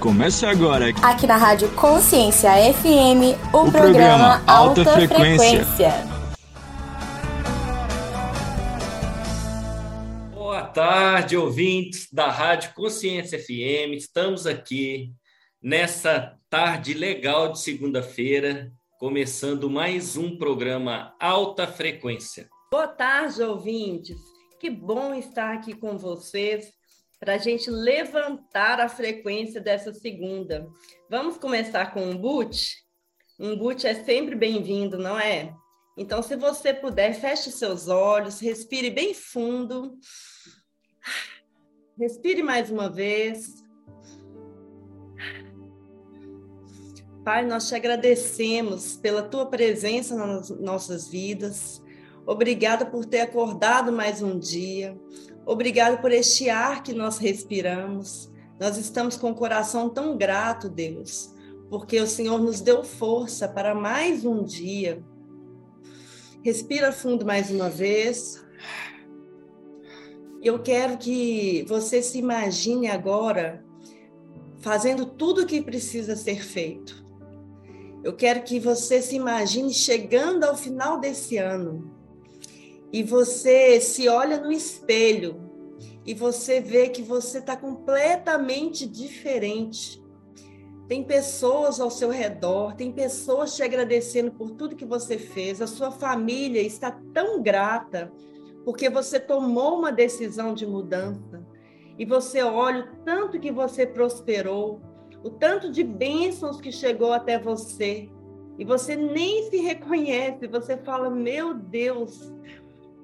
Começa agora. Aqui na Rádio Consciência FM, o, o programa, programa Alta, Alta Frequência. Frequência. Boa tarde, ouvintes da Rádio Consciência FM. Estamos aqui nessa tarde legal de segunda-feira, começando mais um programa Alta Frequência. Boa tarde, ouvintes. Que bom estar aqui com vocês para a gente levantar a frequência dessa segunda. Vamos começar com um boot? Um boot é sempre bem-vindo, não é? Então, se você puder, feche seus olhos, respire bem fundo. Respire mais uma vez. Pai, nós te agradecemos pela tua presença nas nossas vidas. Obrigada por ter acordado mais um dia. Obrigado por este ar que nós respiramos. Nós estamos com o coração tão grato, Deus, porque o Senhor nos deu força para mais um dia. Respira fundo mais uma vez. Eu quero que você se imagine agora fazendo tudo o que precisa ser feito. Eu quero que você se imagine chegando ao final desse ano e você se olha no espelho e você vê que você está completamente diferente. Tem pessoas ao seu redor, tem pessoas te agradecendo por tudo que você fez, a sua família está tão grata porque você tomou uma decisão de mudança. E você olha o tanto que você prosperou, o tanto de bênçãos que chegou até você. E você nem se reconhece, você fala: Meu Deus,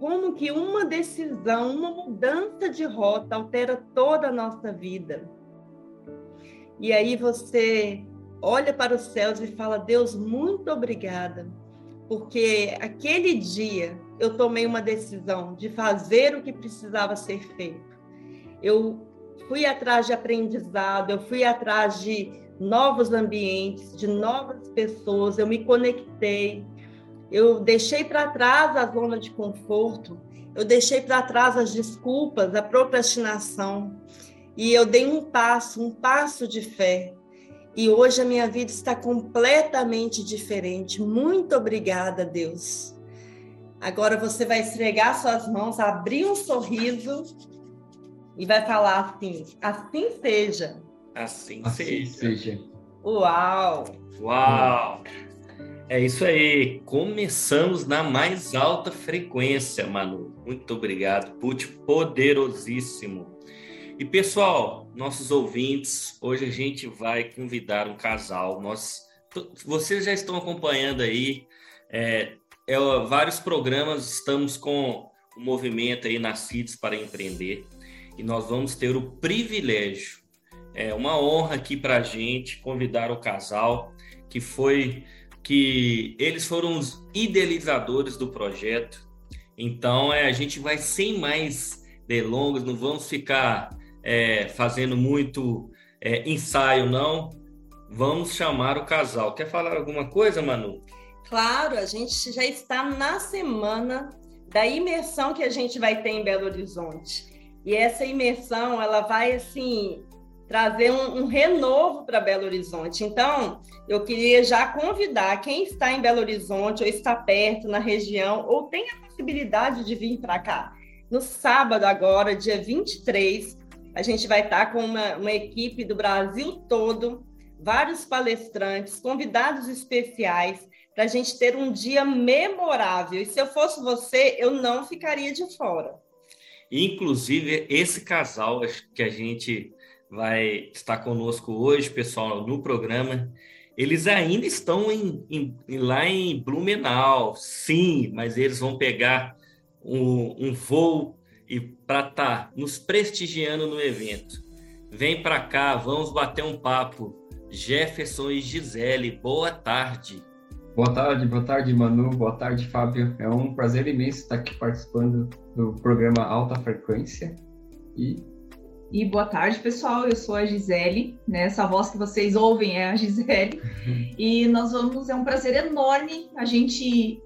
como que uma decisão, uma mudança de rota altera toda a nossa vida. E aí você olha para os céus e fala: Deus, muito obrigada, porque aquele dia eu tomei uma decisão de fazer o que precisava ser feito. Eu fui atrás de aprendizado, eu fui atrás de novos ambientes, de novas pessoas, eu me conectei, eu deixei para trás a zona de conforto, eu deixei para trás as desculpas, a procrastinação, e eu dei um passo, um passo de fé. E hoje a minha vida está completamente diferente. Muito obrigada, Deus. Agora você vai esfregar suas mãos, abrir um sorriso e vai falar assim: assim seja. Assim, assim seja. seja. Uau! Uau! É isso aí. Começamos na mais alta frequência, Manu. Muito obrigado. Put poderosíssimo. E pessoal, nossos ouvintes, hoje a gente vai convidar um casal. Nós, vocês já estão acompanhando aí é, é, vários programas. Estamos com o movimento aí Nascidos para Empreender e nós vamos ter o privilégio, é uma honra aqui para a gente convidar o casal que foi que eles foram os idealizadores do projeto. Então, é, a gente vai sem mais delongas, não vamos ficar é, fazendo muito é, ensaio, não. Vamos chamar o casal. Quer falar alguma coisa, Manu? Claro, a gente já está na semana da imersão que a gente vai ter em Belo Horizonte. E essa imersão, ela vai assim trazer um, um renovo para Belo Horizonte. Então, eu queria já convidar quem está em Belo Horizonte ou está perto na região ou tem a possibilidade de vir para cá. No sábado, agora, dia 23, a gente vai estar com uma, uma equipe do Brasil todo, vários palestrantes, convidados especiais, para a gente ter um dia memorável. E se eu fosse você, eu não ficaria de fora. Inclusive, esse casal que a gente vai estar conosco hoje, pessoal, no programa. Eles ainda estão em, em, lá em Blumenau, sim, mas eles vão pegar um, um voo e para estar tá nos prestigiando no evento. Vem para cá, vamos bater um papo. Jefferson e Gisele, boa tarde. Boa tarde, boa tarde, Manu, boa tarde, Fábio. É um prazer imenso estar aqui participando do programa Alta Frequência e e boa tarde, pessoal. Eu sou a Gisele, né? Essa voz que vocês ouvem é a Gisele. E nós vamos, é um prazer enorme a gente,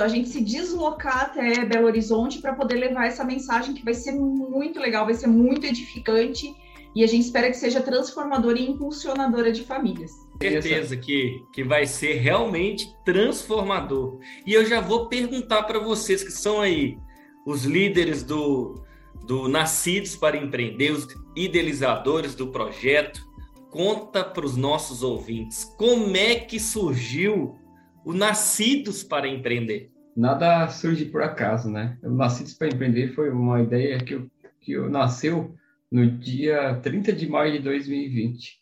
a gente se deslocar até Belo Horizonte para poder levar essa mensagem que vai ser muito legal, vai ser muito edificante. e a gente espera que seja transformadora e impulsionadora de famílias. Certeza que, que vai ser realmente transformador. E eu já vou perguntar para vocês que são aí os líderes do, do Nascidos para Empreender, os idealizadores do projeto, conta para os nossos ouvintes como é que surgiu o Nascidos para Empreender. Nada surge por acaso, né? O Nascidos para Empreender foi uma ideia que, eu, que eu nasceu no dia 30 de maio de 2020.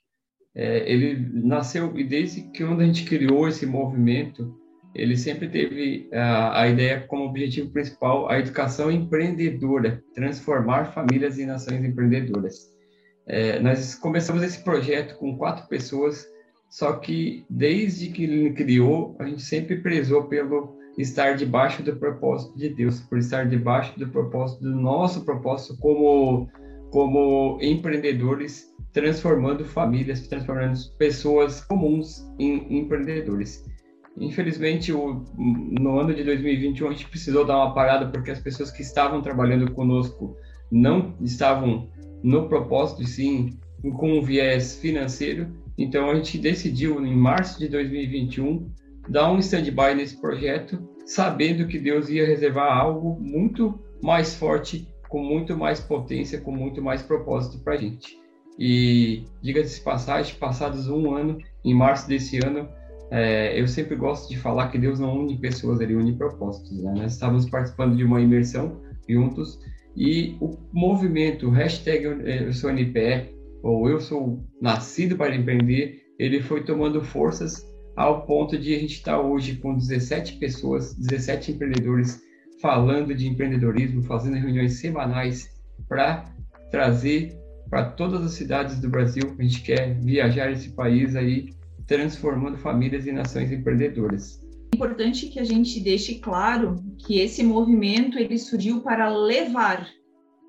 É, ele nasceu, e desde que quando a gente criou esse movimento, ele sempre teve a, a ideia como objetivo principal a educação empreendedora, transformar famílias em nações empreendedoras. É, nós começamos esse projeto com quatro pessoas, só que desde que ele criou, a gente sempre prezou pelo estar debaixo do propósito de Deus, por estar debaixo do propósito do nosso propósito como como empreendedores, transformando famílias, transformando pessoas comuns em empreendedores. Infelizmente, o, no ano de 2021 a gente precisou dar uma parada porque as pessoas que estavam trabalhando conosco não estavam no propósito, sim, com um viés financeiro. Então a gente decidiu em março de 2021 dar um stand-by nesse projeto, sabendo que Deus ia reservar algo muito mais forte, com muito mais potência, com muito mais propósito para a gente. E diga-se passagem, passados um ano, em março desse ano, é, eu sempre gosto de falar que Deus não une pessoas, ele une propósitos. Né? Nós estávamos participando de uma imersão juntos e o movimento hashtag eu sou NPE ou eu sou nascido para empreender, ele foi tomando forças ao ponto de a gente estar hoje com 17 pessoas, 17 empreendedores falando de empreendedorismo, fazendo reuniões semanais para trazer para todas as cidades do Brasil. A gente quer viajar esse país aí transformando famílias e nações empreendedoras. É importante que a gente deixe claro que esse movimento ele surgiu para levar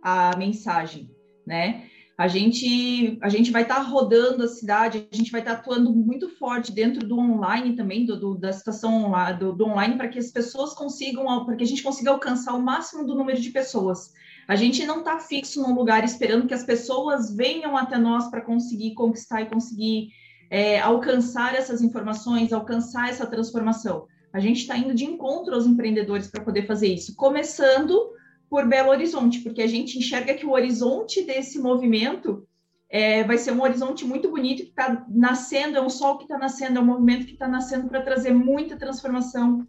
a mensagem, né? A gente, a gente vai estar tá rodando a cidade, a gente vai estar tá atuando muito forte dentro do online também, do, do da situação do, do online, para que as pessoas consigam, para que a gente consiga alcançar o máximo do número de pessoas. A gente não está fixo num lugar esperando que as pessoas venham até nós para conseguir conquistar e conseguir é, alcançar essas informações, alcançar essa transformação. A gente está indo de encontro aos empreendedores para poder fazer isso, começando por Belo Horizonte, porque a gente enxerga que o horizonte desse movimento é, vai ser um horizonte muito bonito que está nascendo, é um sol que está nascendo, é um movimento que está nascendo para trazer muita transformação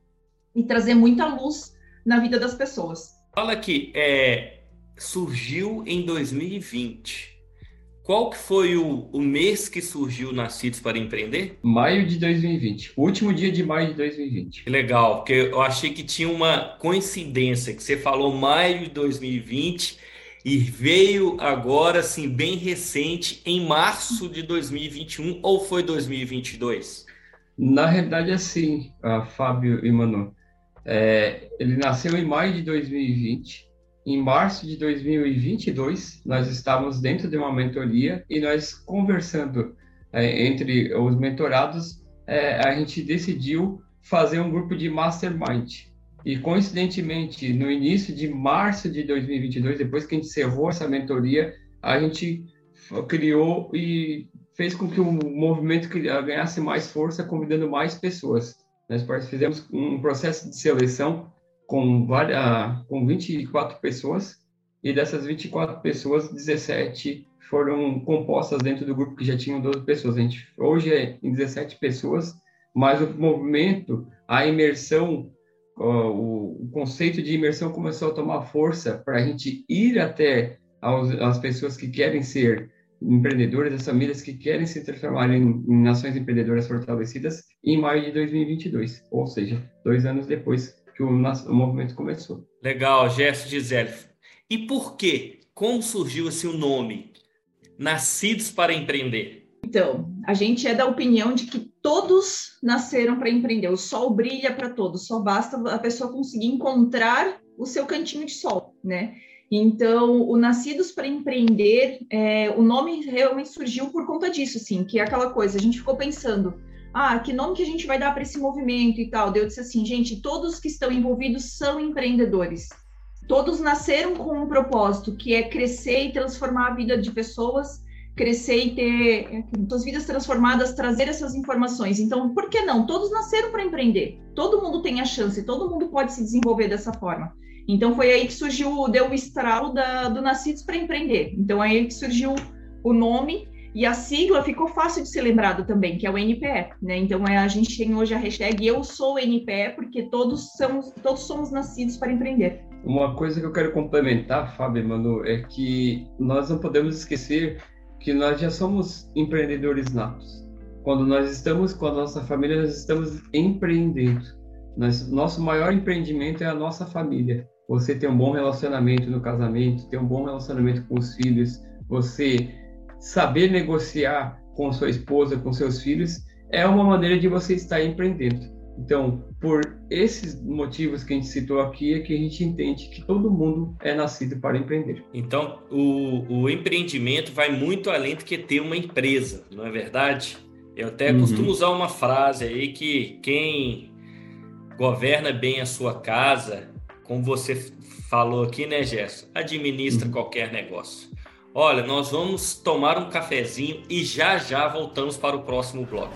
e trazer muita luz na vida das pessoas. Fala aqui, é, surgiu em 2020. Qual que foi o, o mês que surgiu Nascidos para Empreender? Maio de 2020. O último dia de maio de 2020. Que legal, porque eu achei que tinha uma coincidência, que você falou maio de 2020 e veio agora, assim, bem recente, em março de 2021, ou foi 2022? Na realidade, assim, Fábio e Manu. É, ele nasceu em maio de 2020 em março de 2022, nós estávamos dentro de uma mentoria e nós conversando é, entre os mentorados, é, a gente decidiu fazer um grupo de mastermind. E coincidentemente, no início de março de 2022, depois que a gente encerrou essa mentoria, a gente criou e fez com que o movimento ganhasse mais força, convidando mais pessoas. Nós fizemos um processo de seleção com, várias, com 24 pessoas, e dessas 24 pessoas, 17 foram compostas dentro do grupo que já tinham 12 pessoas. A gente hoje é em 17 pessoas, mas o movimento, a imersão, o, conceito de imersão começou a tomar força para a gente ir até as pessoas que querem ser empreendedoras, as famílias que querem se transformar em nações empreendedoras fortalecidas em maio de 2022, ou seja, dois anos depois que o, o movimento começou. Legal, Gerson Gisele. E por quê? Como surgiu assim o nome? Nascidos para Empreender. Então, a gente é da opinião de que todos nasceram para empreender. O sol brilha para todos, só basta a pessoa conseguir encontrar o seu cantinho de sol, né? Então, o Nascidos para Empreender, é, o nome realmente surgiu por conta disso, assim, que é aquela coisa, a gente ficou pensando, ah, que nome que a gente vai dar para esse movimento e tal. Eu disse assim, gente, todos que estão envolvidos são empreendedores. Todos nasceram com um propósito, que é crescer e transformar a vida de pessoas. crescer e ter suas vidas transformadas, trazer essas informações. Então, por que não? Todos nasceram para empreender. Todo mundo tem a chance, todo mundo pode se desenvolver dessa forma. Então, foi aí que surgiu, deu o estralo da, do Nascidos para Empreender. Então, aí que surgiu o nome e a sigla ficou fácil de ser lembrado também, que é o NPE, né? Então, é, a gente tem hoje a hashtag Eu Sou NPE, porque todos somos, todos somos nascidos para empreender. Uma coisa que eu quero complementar, Fábio, Manu, é que nós não podemos esquecer que nós já somos empreendedores natos. Quando nós estamos com a nossa família, nós estamos empreendendo. Nós, nosso maior empreendimento é a nossa família. Você ter um bom relacionamento no casamento, ter um bom relacionamento com os filhos, você saber negociar com sua esposa, com seus filhos, é uma maneira de você estar empreendendo. Então, por esses motivos que a gente citou aqui, é que a gente entende que todo mundo é nascido para empreender. Então, o, o empreendimento vai muito além do que ter uma empresa, não é verdade? Eu até uhum. costumo usar uma frase aí que quem governa bem a sua casa, como você falou aqui, né, Gerson? Administra uhum. qualquer negócio. Olha, nós vamos tomar um cafezinho e já já voltamos para o próximo bloco.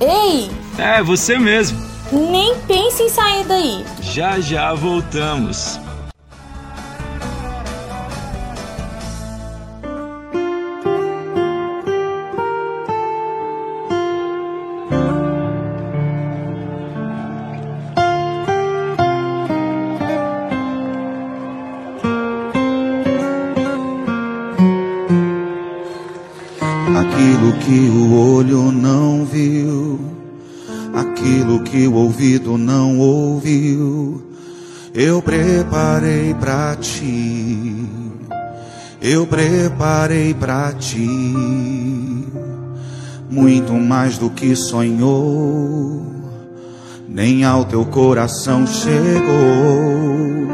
Ei! É, você mesmo. Nem pense em sair daí. Já já voltamos. Ouvido não ouviu, eu preparei para ti. Eu preparei para ti muito mais do que sonhou, nem ao teu coração chegou.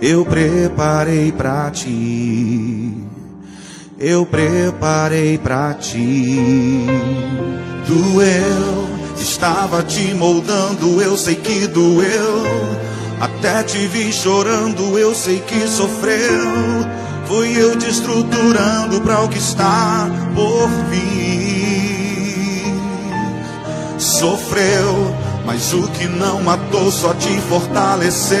Eu preparei para ti eu preparei para ti. Doeu, estava te moldando, eu sei que doeu. Até te vi chorando, eu sei que sofreu. Fui eu te estruturando para o que está por vir. Sofreu, mas o que não matou só te fortaleceu.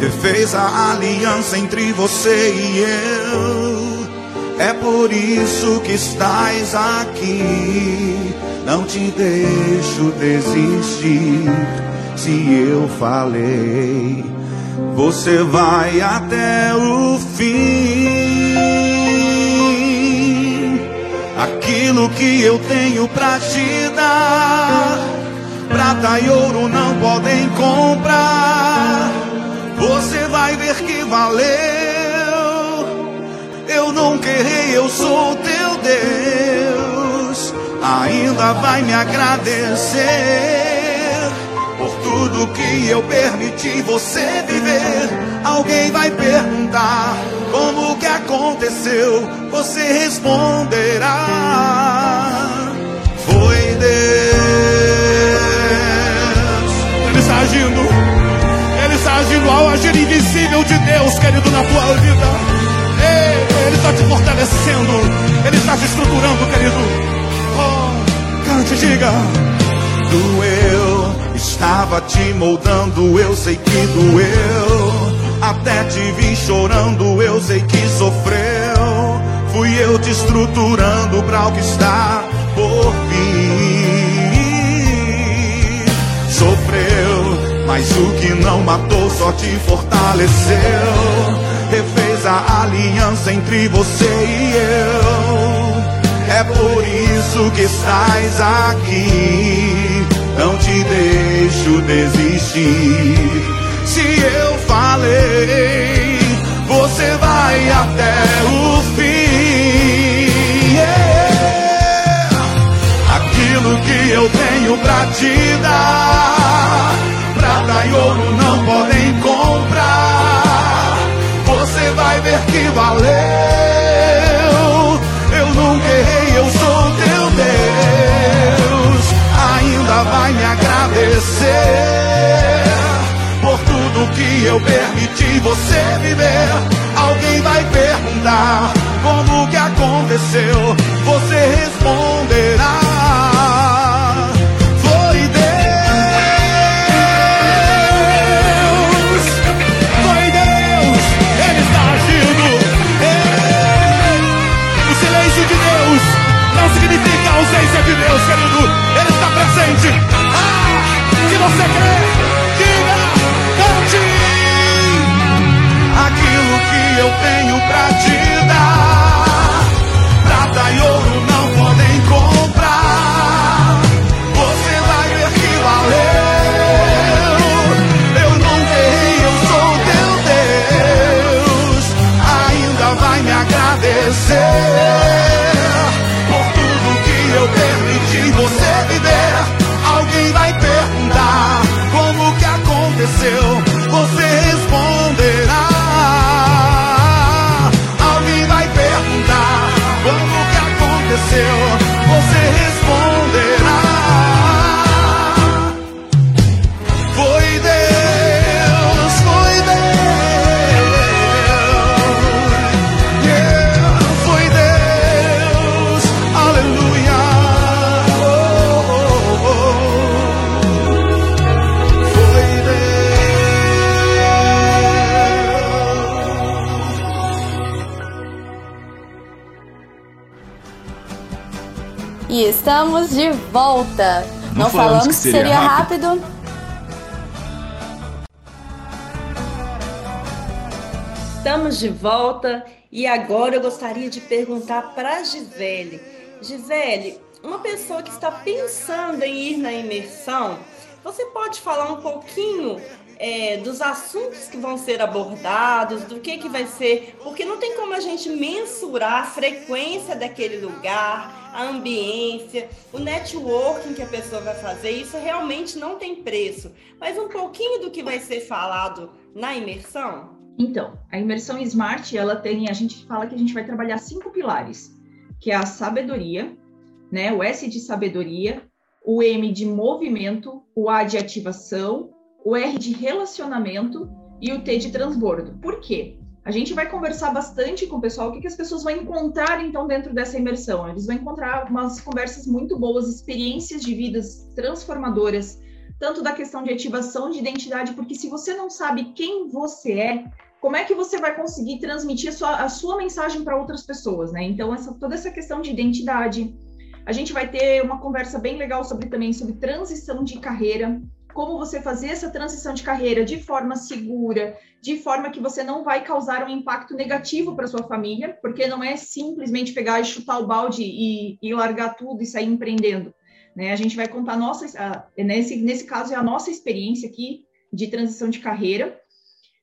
Refez a aliança entre você e eu é por isso que estás aqui. Não te deixo desistir. Se eu falei, você vai até o fim. Aquilo que eu tenho pra te dar, prata e ouro não podem comprar. Você vai ver que valeu eu nunca errei, eu sou teu Deus. Ainda vai me agradecer por tudo que eu permiti você viver. Alguém vai perguntar como que aconteceu, você responderá: Foi Deus. Ele está agindo, ele está agindo ao agir invisível de Deus, querido, na tua vida. Ele está te fortalecendo, Ele está te estruturando, querido. Oh, cante, diga. Doeu, estava te moldando, eu sei que doeu. Até te vi chorando, eu sei que sofreu. Fui eu te estruturando para o que está por vir. Sofreu, mas o que não matou só te fortaleceu refez a aliança entre você e eu. É por isso que estás aqui. Não te deixo desistir. Se eu falei, você vai até o fim. Yeah. Aquilo que eu tenho pra te dar, prata e ouro não podem vai ver que valeu. Eu nunca errei, eu sou teu Deus. Ainda vai me agradecer por tudo que eu permiti você viver. Alguém vai perguntar como que aconteceu, você responderá. De volta. Não Não, falamos falamos que seria seria rápido. rápido. Estamos de volta e agora eu gostaria de perguntar para Gisele. Gisele, uma pessoa que está pensando em ir na imersão, você pode falar um pouquinho é, dos assuntos que vão ser abordados, do que, que vai ser, porque não tem como a gente mensurar a frequência daquele lugar, a ambiência, o networking que a pessoa vai fazer, isso realmente não tem preço. Mas um pouquinho do que vai ser falado na imersão? Então, a imersão Smart, ela tem, a gente fala que a gente vai trabalhar cinco pilares, que é a sabedoria, né? O S de sabedoria, o M de movimento, o A de ativação, o R de relacionamento e o T de transbordo. Por quê? A gente vai conversar bastante com o pessoal, o que, que as pessoas vão encontrar então dentro dessa imersão? Eles vão encontrar umas conversas muito boas, experiências de vidas transformadoras, tanto da questão de ativação de identidade, porque se você não sabe quem você é, como é que você vai conseguir transmitir a sua, a sua mensagem para outras pessoas, né? Então, essa, toda essa questão de identidade. A gente vai ter uma conversa bem legal sobre também sobre transição de carreira, como você fazer essa transição de carreira de forma segura, de forma que você não vai causar um impacto negativo para sua família, porque não é simplesmente pegar e chutar o balde e, e largar tudo e sair empreendendo. Né? A gente vai contar nossa, a, nesse, nesse caso é a nossa experiência aqui de transição de carreira.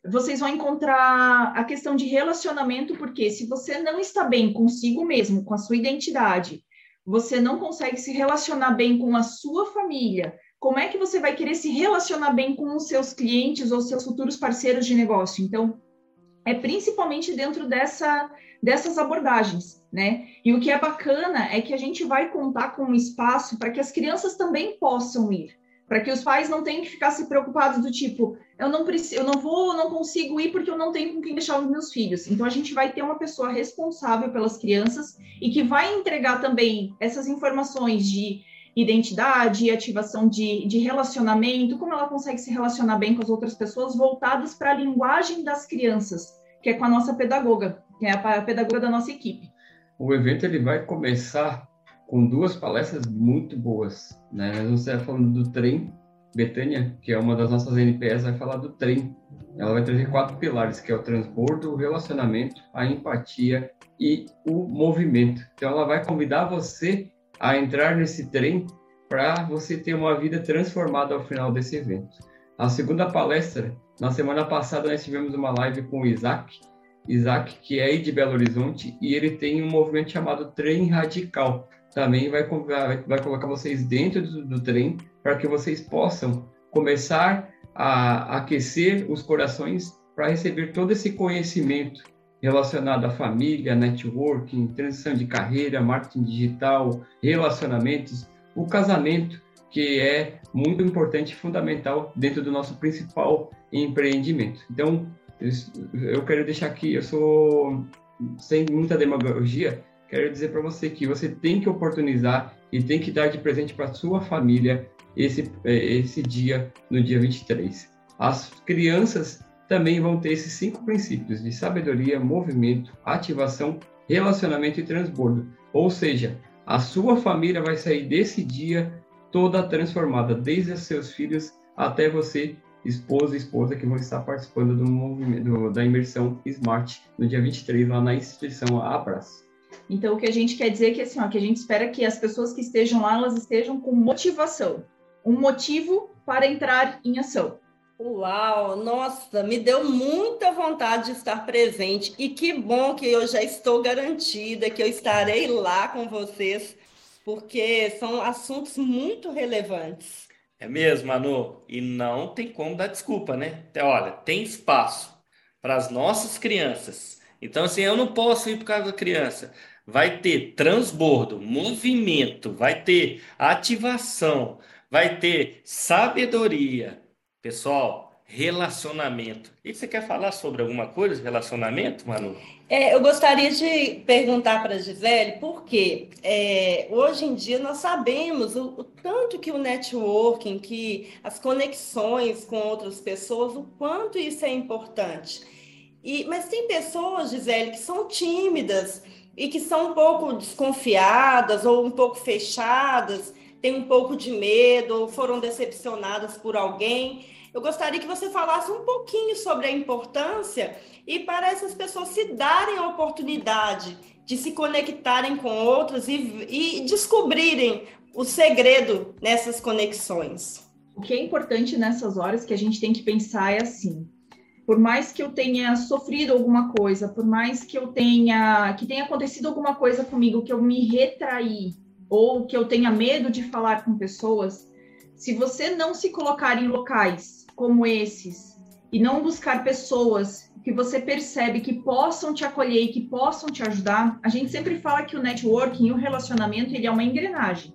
Vocês vão encontrar a questão de relacionamento, porque se você não está bem consigo mesmo, com a sua identidade, você não consegue se relacionar bem com a sua família, como é que você vai querer se relacionar bem com os seus clientes ou seus futuros parceiros de negócio? Então, é principalmente dentro dessa, dessas abordagens, né? E o que é bacana é que a gente vai contar com um espaço para que as crianças também possam ir, para que os pais não tenham que ficar se preocupados do tipo, eu não preciso, eu não vou, eu não consigo ir porque eu não tenho com quem deixar os meus filhos. Então a gente vai ter uma pessoa responsável pelas crianças e que vai entregar também essas informações de identidade, ativação de, de relacionamento, como ela consegue se relacionar bem com as outras pessoas, voltadas para a linguagem das crianças, que é com a nossa pedagoga, que é a pedagoga da nossa equipe. O evento ele vai começar com duas palestras muito boas. Né? Nós vamos estar falando do trem. Betânia, que é uma das nossas NPS, vai falar do trem. Ela vai trazer quatro pilares, que é o transbordo, o relacionamento, a empatia e o movimento. Então, ela vai convidar você a entrar nesse trem para você ter uma vida transformada ao final desse evento. A segunda palestra, na semana passada nós tivemos uma live com o Isaac, Isaac que é de Belo Horizonte e ele tem um movimento chamado Trem Radical. Também vai, vai, colocar vocês dentro do, do trem para que vocês possam começar a aquecer os corações para receber todo esse conhecimento relacionado à família, networking, transição de carreira, marketing digital, relacionamentos, o casamento, que é muito importante e fundamental dentro do nosso principal empreendimento. Então, eu quero deixar aqui, eu sou sem muita demagogia, quero dizer para você que você tem que oportunizar e tem que dar de presente para sua família esse, é, esse dia, no dia 23. As crianças também vão ter esses cinco princípios de sabedoria, movimento, ativação, relacionamento e transbordo. Ou seja, a sua família vai sair desse dia toda transformada, desde os seus filhos até você, esposa e esposa, que vão estar participando do movimento, da imersão Smart no dia 23, lá na instituição Abras. Então, o que a gente quer dizer é que, assim, ó, que a gente espera que as pessoas que estejam lá, elas estejam com motivação, um motivo para entrar em ação. Uau, nossa, me deu muita vontade de estar presente e que bom que eu já estou garantida que eu estarei lá com vocês, porque são assuntos muito relevantes. É mesmo, Manu, e não tem como dar desculpa, né? Olha, tem espaço para as nossas crianças. Então, assim, eu não posso ir por causa da criança. Vai ter transbordo, movimento, vai ter ativação, vai ter sabedoria Pessoal, relacionamento. E você quer falar sobre alguma coisa de relacionamento, Manu? É, eu gostaria de perguntar para a Gisele, porque é, hoje em dia nós sabemos o, o, tanto que o networking, que as conexões com outras pessoas, o quanto isso é importante. E, mas tem pessoas, Gisele, que são tímidas e que são um pouco desconfiadas ou um pouco fechadas, têm um pouco de medo ou foram decepcionadas por alguém eu gostaria que você falasse um pouquinho sobre a importância e para essas pessoas se darem a oportunidade de se conectarem com outros e, e descobrirem o segredo nessas conexões. O que é importante nessas horas que a gente tem que pensar é assim: por mais que eu tenha sofrido alguma coisa, por mais que eu tenha que tenha acontecido alguma coisa comigo, que eu me retraí ou que eu tenha medo de falar com pessoas, se você não se colocar em locais como esses e não buscar pessoas que você percebe que possam te acolher e que possam te ajudar, a gente sempre fala que o networking, o relacionamento, ele é uma engrenagem.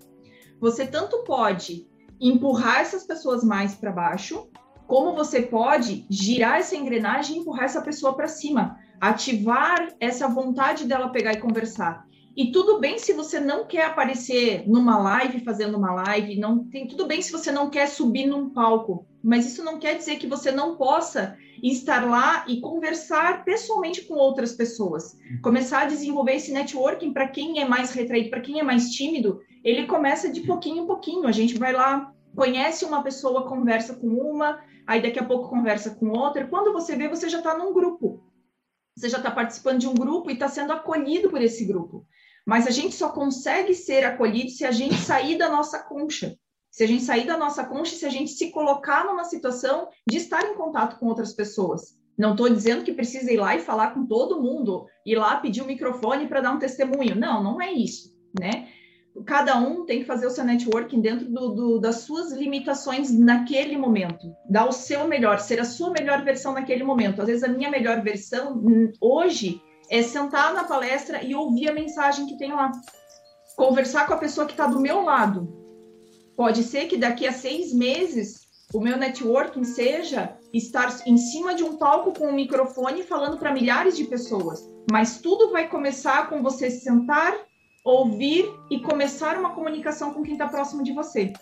Você tanto pode empurrar essas pessoas mais para baixo, como você pode girar essa engrenagem e empurrar essa pessoa para cima, ativar essa vontade dela pegar e conversar. E tudo bem se você não quer aparecer numa live, fazendo uma live, não tem tudo bem se você não quer subir num palco, mas isso não quer dizer que você não possa estar lá e conversar pessoalmente com outras pessoas. Começar a desenvolver esse networking para quem é mais retraído, para quem é mais tímido, ele começa de pouquinho em pouquinho. A gente vai lá, conhece uma pessoa, conversa com uma, aí daqui a pouco conversa com outra. Quando você vê, você já está num grupo. Você já está participando de um grupo e está sendo acolhido por esse grupo. Mas a gente só consegue ser acolhido se a gente sair da nossa concha. Se a gente sair da nossa concha, se a gente se colocar numa situação de estar em contato com outras pessoas. Não estou dizendo que precisa ir lá e falar com todo mundo, ir lá pedir o um microfone para dar um testemunho. Não, não é isso, né? Cada um tem que fazer o seu networking dentro do, do, das suas limitações naquele momento. Dar o seu melhor, ser a sua melhor versão naquele momento. Às vezes a minha melhor versão hum, hoje é sentar na palestra e ouvir a mensagem que tem lá. Conversar com a pessoa que está do meu lado. Pode ser que daqui a seis meses o meu networking seja estar em cima de um palco com um microfone falando para milhares de pessoas. Mas tudo vai começar com você sentar, ouvir e começar uma comunicação com quem está próximo de você.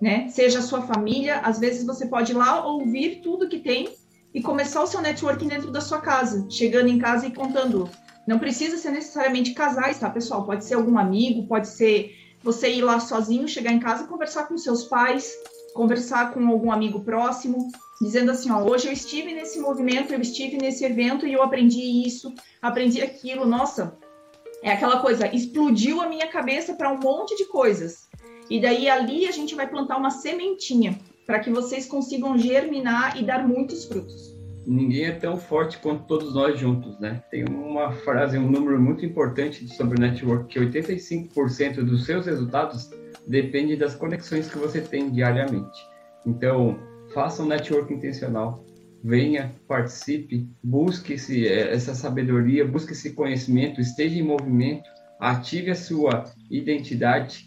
Né? Seja a sua família, às vezes você pode ir lá ouvir tudo que tem e começar o seu networking dentro da sua casa, chegando em casa e contando. Não precisa ser necessariamente casais, tá, pessoal? Pode ser algum amigo, pode ser você ir lá sozinho, chegar em casa e conversar com seus pais, conversar com algum amigo próximo, dizendo assim, ó, hoje eu estive nesse movimento, eu estive nesse evento e eu aprendi isso, aprendi aquilo, nossa, é aquela coisa, explodiu a minha cabeça para um monte de coisas. E daí ali a gente vai plantar uma sementinha para que vocês consigam germinar e dar muitos frutos. Ninguém é tão forte quanto todos nós juntos, né? Tem uma frase, um número muito importante sobre o network, que 85% dos seus resultados depende das conexões que você tem diariamente. Então, faça um network intencional, venha, participe, busque esse, é, essa sabedoria, busque esse conhecimento, esteja em movimento, ative a sua identidade,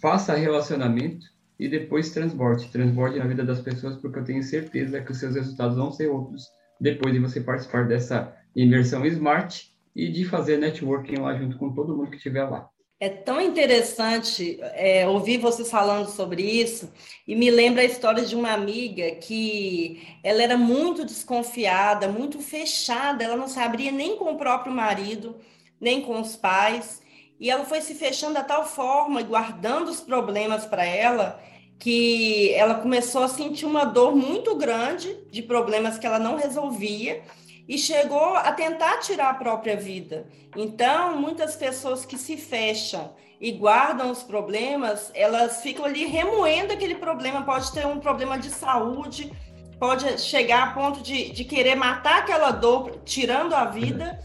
faça relacionamento e depois transborde. Transborde na vida das pessoas, porque eu tenho certeza que os seus resultados vão ser outros depois de você participar dessa imersão Smart e de fazer networking lá junto com todo mundo que estiver lá. É tão interessante é, ouvir vocês falando sobre isso e me lembra a história de uma amiga que ela era muito desconfiada, muito fechada, ela não se abria nem com o próprio marido, nem com os pais, e ela foi se fechando da tal forma guardando os problemas para ela que ela começou a sentir uma dor muito grande de problemas que ela não resolvia e chegou a tentar tirar a própria vida. Então, muitas pessoas que se fecham e guardam os problemas, elas ficam ali remoendo aquele problema. Pode ter um problema de saúde, pode chegar a ponto de, de querer matar aquela dor, tirando a vida.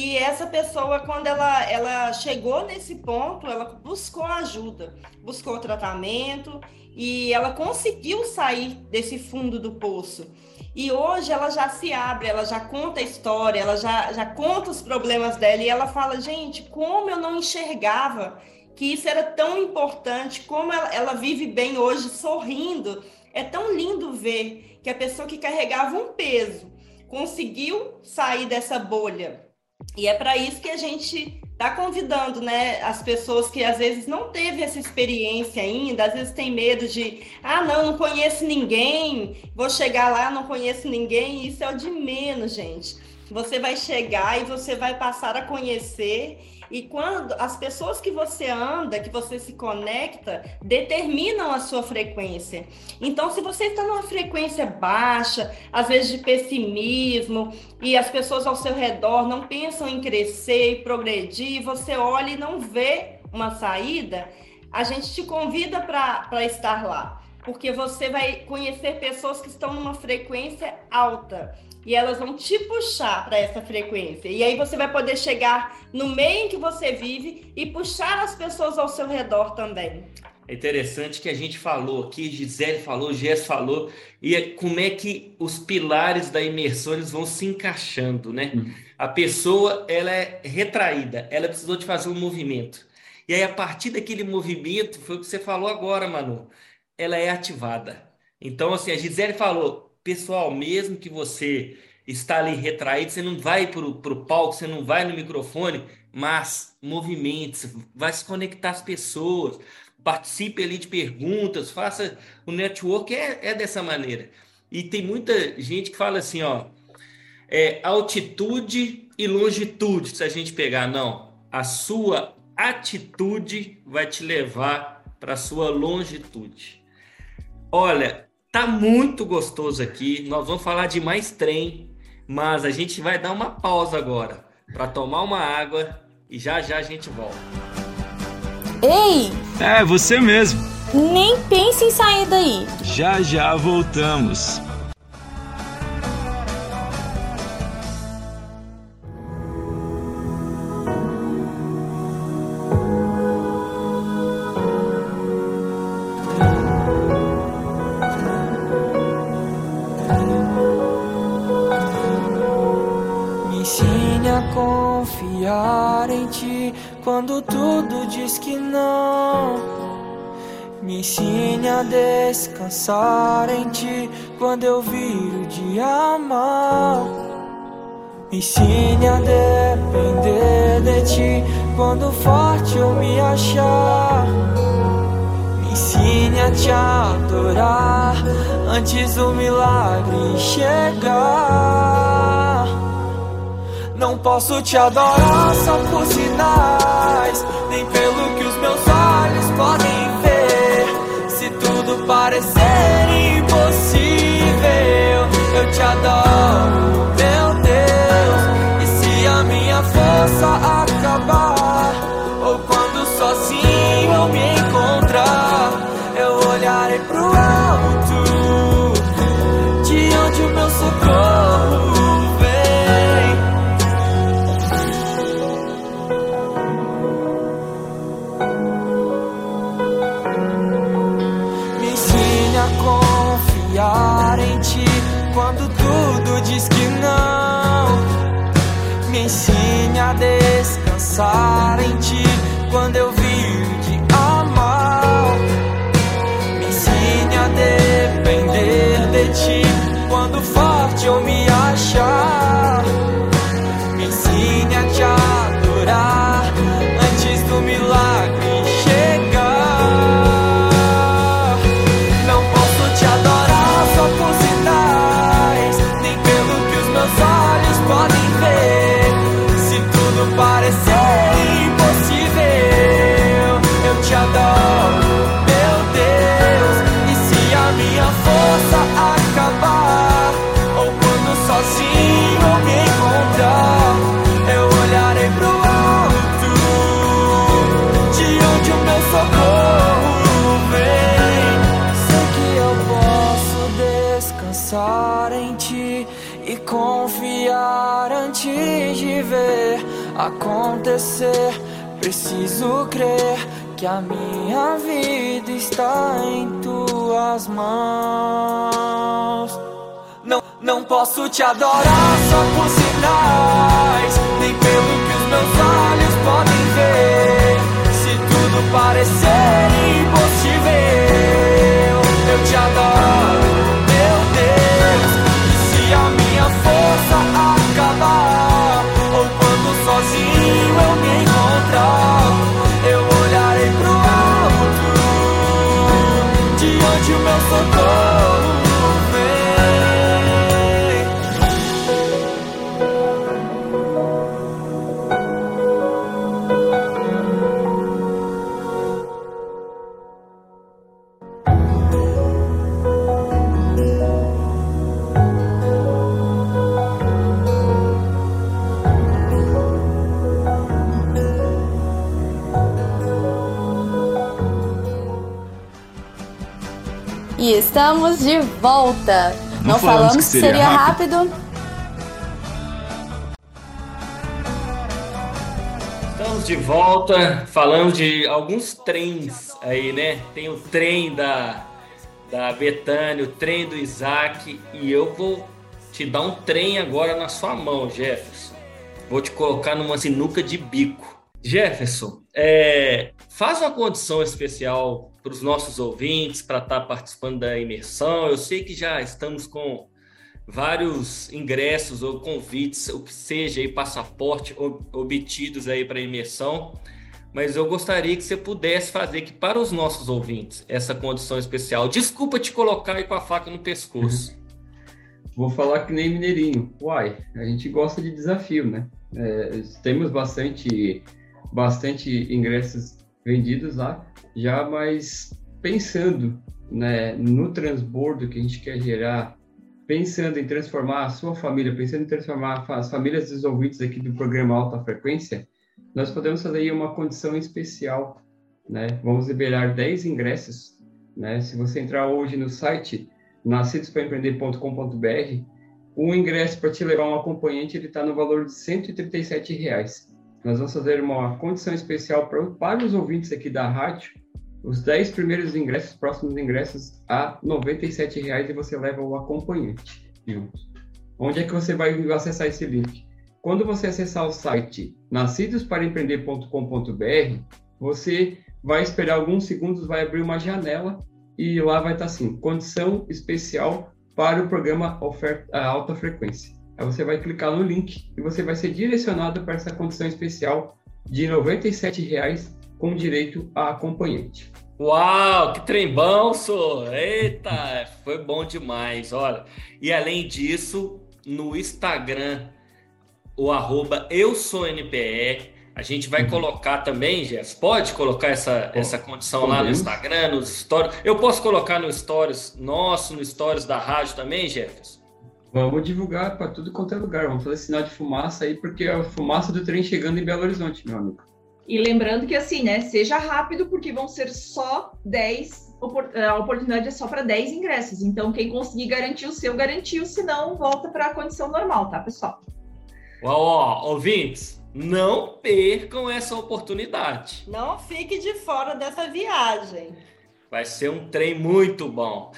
E essa pessoa, quando ela, ela chegou nesse ponto, ela buscou ajuda, buscou tratamento e ela conseguiu sair desse fundo do poço. E hoje ela já se abre, ela já conta a história, ela já, já conta os problemas dela e ela fala: gente, como eu não enxergava que isso era tão importante, como ela, ela vive bem hoje sorrindo. É tão lindo ver que a pessoa que carregava um peso conseguiu sair dessa bolha. E é para isso que a gente está convidando, né, as pessoas que às vezes não teve essa experiência ainda, às vezes tem medo de, ah, não, não conheço ninguém, vou chegar lá, não conheço ninguém, isso é o de menos, gente. Você vai chegar e você vai passar a conhecer e quando as pessoas que você anda, que você se conecta, determinam a sua frequência. Então, se você está numa frequência baixa, às vezes de pessimismo, e as pessoas ao seu redor não pensam em crescer e progredir, você olha e não vê uma saída, a gente te convida para estar lá. Porque você vai conhecer pessoas que estão numa frequência alta e elas vão te puxar para essa frequência. E aí você vai poder chegar no meio em que você vive e puxar as pessoas ao seu redor também. É interessante que a gente falou aqui, Gisele falou, Jess falou, e é como é que os pilares da imersão eles vão se encaixando, né? Uhum. A pessoa, ela é retraída, ela precisou de fazer um movimento. E aí, a partir daquele movimento, foi o que você falou agora, Manu, ela é ativada. Então, assim, a Gisele falou, pessoal, mesmo que você está ali retraído, você não vai para o palco, você não vai no microfone, mas movimente, vai se conectar às pessoas, participe ali de perguntas, faça o network é, é dessa maneira. E tem muita gente que fala assim, ó, é altitude e longitude, se a gente pegar, não, a sua atitude vai te levar para a sua longitude. Olha, Tá muito gostoso aqui. Nós vamos falar de mais trem, mas a gente vai dar uma pausa agora para tomar uma água e já já a gente volta. Ei! É, você mesmo. Nem pense em sair daí. Já já voltamos. Quando tudo diz que não. Me ensine a descansar em ti quando eu viro de amar. Me ensine a depender de ti quando forte eu me achar. Me ensine a te adorar antes do milagre chegar. Não posso te adorar só por sinais, nem pelo que Preciso crer que a minha vida está em tuas mãos. Não, não posso te adorar só por sinais, nem pelo que os meus olhos podem ver. Se tudo parecer impossível, eu te adoro, de volta. Não Não, falamos falamos que seria seria rápido. Estamos de volta, falando de alguns trens aí, né? Tem o trem da, da Betânia, o trem do Isaac, e eu vou te dar um trem agora na sua mão, Jefferson. Vou te colocar numa sinuca de bico. Jefferson, é, faz uma condição especial para os nossos ouvintes para estar participando da imersão. Eu sei que já estamos com vários ingressos ou convites, o que seja aí, passaporte ob- obtidos aí para a imersão, mas eu gostaria que você pudesse fazer aqui para os nossos ouvintes essa condição especial. Desculpa te colocar aí com a faca no pescoço. Vou falar que nem mineirinho. Uai, a gente gosta de desafio, né? É, temos bastante, bastante ingressos vendidos lá, já, mas pensando né, no transbordo que a gente quer gerar, pensando em transformar a sua família, pensando em transformar as famílias dos ouvintes aqui do programa Alta Frequência, nós podemos fazer uma condição especial, né? Vamos liberar 10 ingressos, né? Se você entrar hoje no site nascidospaempreender.com.br, o ingresso para te levar um acompanhante ele está no valor de 137 reais. Nós vamos fazer uma condição especial para, para os ouvintes aqui da rádio, os 10 primeiros ingressos, próximos ingressos a 97 reais e você leva o acompanhante junto. Onde é que você vai acessar esse link? Quando você acessar o site nascidosparaempreender.com.br, você vai esperar alguns segundos, vai abrir uma janela e lá vai estar assim, condição especial para o programa oferta alta frequência. Aí você vai clicar no link e você vai ser direcionado para essa condição especial de 97 reais com direito a acompanhante. Uau, que trem bom, sou! Eita, foi bom demais, olha. E além disso, no Instagram, o arroba eu sou NPE, a gente vai colocar também, Jess, pode colocar essa, essa condição lá no Podemos. Instagram, nos stories. Eu posso colocar no stories nosso, no stories da rádio também, Jefferson? Vamos divulgar para tudo quanto é lugar. Vamos fazer sinal de fumaça aí, porque é a fumaça do trem chegando em Belo Horizonte, meu amigo. E lembrando que assim, né? Seja rápido, porque vão ser só 10. opor- A oportunidade é só para 10 ingressos. Então, quem conseguir garantir o seu, garantiu. Senão, volta para a condição normal, tá, pessoal? Uau, ó, ouvintes, não percam essa oportunidade. Não fique de fora dessa viagem. Vai ser um trem muito bom.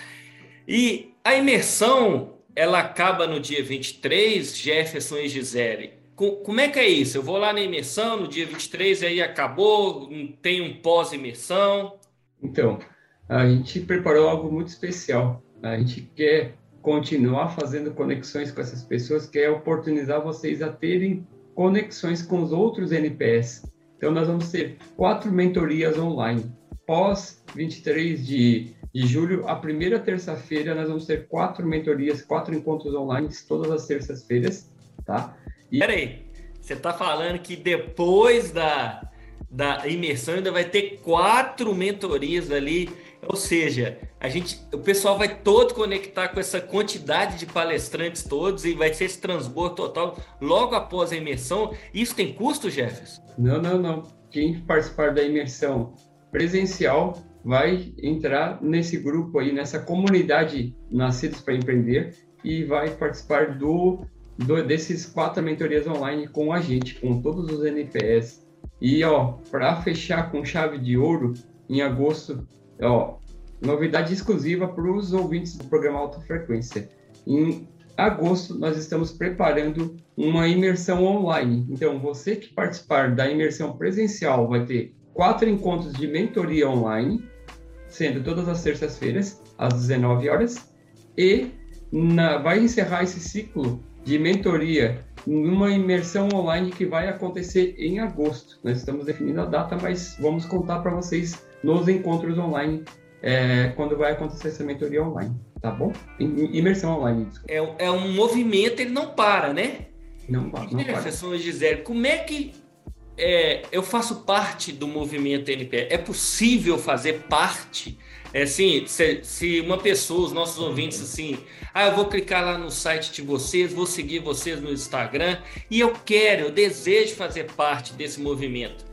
E a imersão, ela acaba no dia 23, Jefferson e Gisele. Co- Como é que é isso? Eu vou lá na imersão no dia 23 e aí acabou, tem um pós-imersão. Então, a gente preparou algo muito especial. A gente quer continuar fazendo conexões com essas pessoas, quer oportunizar vocês a terem conexões com os outros NPS. Então, nós vamos ter quatro mentorias online. Pós 23 de, de julho, a primeira terça-feira, nós vamos ter quatro mentorias, quatro encontros online, todas as terças-feiras, tá? E Peraí, você está falando que depois da, da imersão ainda vai ter quatro mentorias ali, ou seja, a gente, o pessoal vai todo conectar com essa quantidade de palestrantes todos e vai ser esse transbordo total logo após a imersão. Isso tem custo, Jefferson? Não, não, não. Quem participar da imersão presencial vai entrar nesse grupo aí, nessa comunidade Nascidos para Empreender e vai participar do do, desses quatro mentorias online com a gente, com todos os NPS. E, ó, para fechar com chave de ouro, em agosto, ó, novidade exclusiva para os ouvintes do programa Alta Frequência. Em agosto, nós estamos preparando uma imersão online. Então, você que participar da imersão presencial vai ter quatro encontros de mentoria online, sendo todas as terças-feiras, às 19 horas, e na, vai encerrar esse ciclo de mentoria numa imersão online que vai acontecer em agosto. Nós estamos definindo a data, mas vamos contar para vocês nos encontros online é, quando vai acontecer essa mentoria online, tá bom? Imersão online. É, é um movimento, ele não para, né? Não, não para. Professor Gisele, como é que é, eu faço parte do movimento NPE? É possível fazer parte? É assim, se, se, uma pessoa, os nossos ouvintes, assim, ah, eu vou clicar lá no site de vocês, vou seguir vocês no Instagram e eu quero, eu desejo fazer parte desse movimento.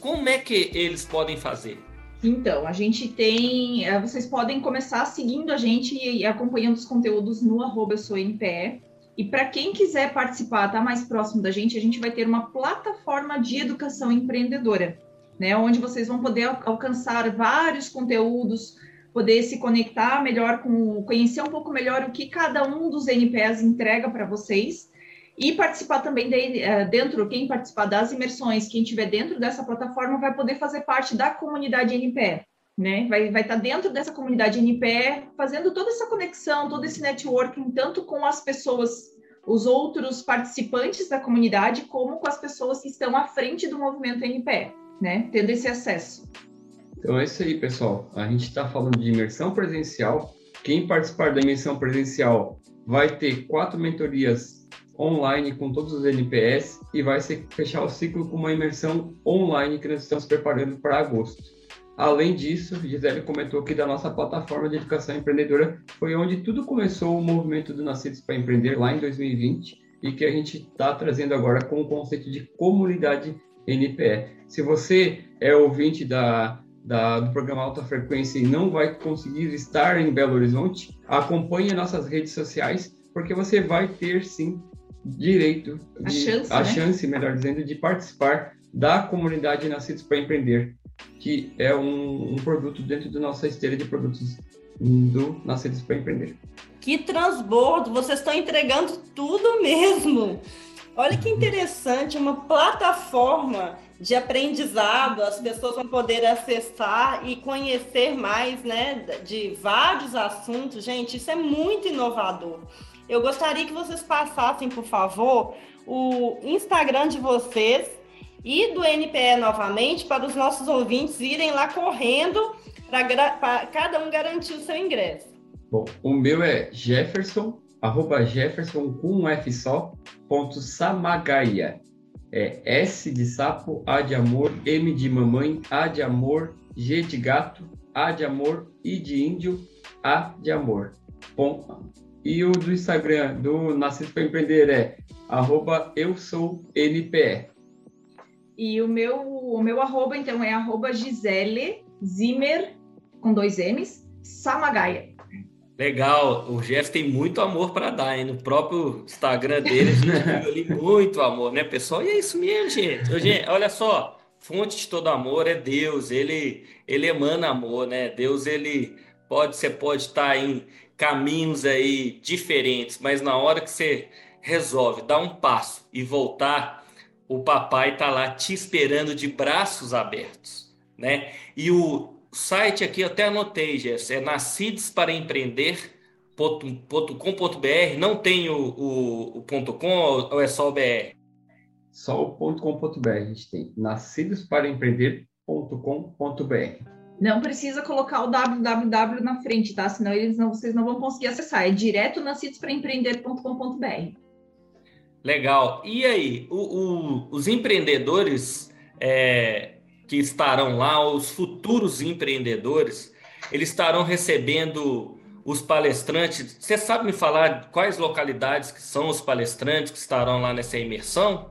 Como é que eles podem fazer? Então, a gente tem. Eh, vocês podem começar seguindo a gente e acompanhando os conteúdos no arroba NPE. E para quem quiser participar, tá mais próximo da gente, a gente vai ter uma plataforma de educação empreendedora, né? Onde vocês vão poder alcançar vários conteúdos, poder se conectar melhor com, conhecer um pouco melhor o que cada um dos NPS entrega para vocês e participar também de, eh, dentro, quem participar das imersões, quem estiver dentro dessa plataforma vai poder fazer parte da comunidade NPE, né? Vai, vai estar dentro dessa comunidade NPE, fazendo toda essa conexão, todo esse networking, tanto com as pessoas, os outros participantes da comunidade, como com as pessoas que estão à frente do movimento NPE, né? Tendo esse acesso. Então é isso aí, pessoal. A gente está falando de imersão presencial. Quem participar da imersão presencial vai ter quatro mentorias online com todos os NPS e vai fechar o ciclo com uma imersão online que nós estamos preparando para agosto. Além disso, Gisele comentou que da nossa plataforma de educação empreendedora foi onde tudo começou o movimento do Nascidos para Empreender lá em 2020 e que a gente está trazendo agora com o conceito de comunidade NPE. Se você é ouvinte da, da, do programa Alta Frequência e não vai conseguir estar em Belo Horizonte, acompanhe nossas redes sociais, porque você vai ter sim direito, de, a, chance, a né? chance, melhor dizendo, de participar da comunidade Nascidos para Empreender, que é um, um produto dentro da nossa esteira de produtos do Nascidos para Empreender. Que transbordo! Vocês estão entregando tudo mesmo. Olha que interessante, uma plataforma de aprendizado, as pessoas vão poder acessar e conhecer mais, né, de vários assuntos. Gente, isso é muito inovador. Eu gostaria que vocês passassem, por favor, o Instagram de vocês e do NPE novamente para os nossos ouvintes irem lá correndo para cada um garantir o seu ingresso. Bom, o meu é Jefferson, arroba Jefferson com um F só, ponto Samagaia. É S de sapo, A de amor, M de mamãe, A de amor, G de gato, A de amor, I de índio, A de amor. Ponto, e o do Instagram do Nascido para Empreender é arroba eu sou NPE. E o meu, o meu arroba, então, é arroba Gisele Zimmer, com dois M's, Samagaia. Legal, o Jeff tem muito amor para dar, hein? No próprio Instagram dele, a gente ali muito amor, né, pessoal? E é isso mesmo, gente. Gente, olha só, fonte de todo amor é Deus, ele, ele emana amor, né? Deus, ele pode, você pode estar em, caminhos aí diferentes, mas na hora que você resolve dar um passo e voltar, o papai tá lá te esperando de braços abertos, né? E o site aqui eu até anotei, Jess, é nascidos para empreender .com.br, não tem o, o, o ponto .com ou é só o BR? Só o ponto .com.br a gente tem, nascidos para empreender.com.br. Não precisa colocar o www na frente, tá? Senão eles não, vocês não vão conseguir acessar. É direto nascidospraempreender.com.br. Legal. E aí, o, o, os empreendedores é, que estarão lá, os futuros empreendedores, eles estarão recebendo os palestrantes. Você sabe me falar quais localidades que são os palestrantes que estarão lá nessa imersão?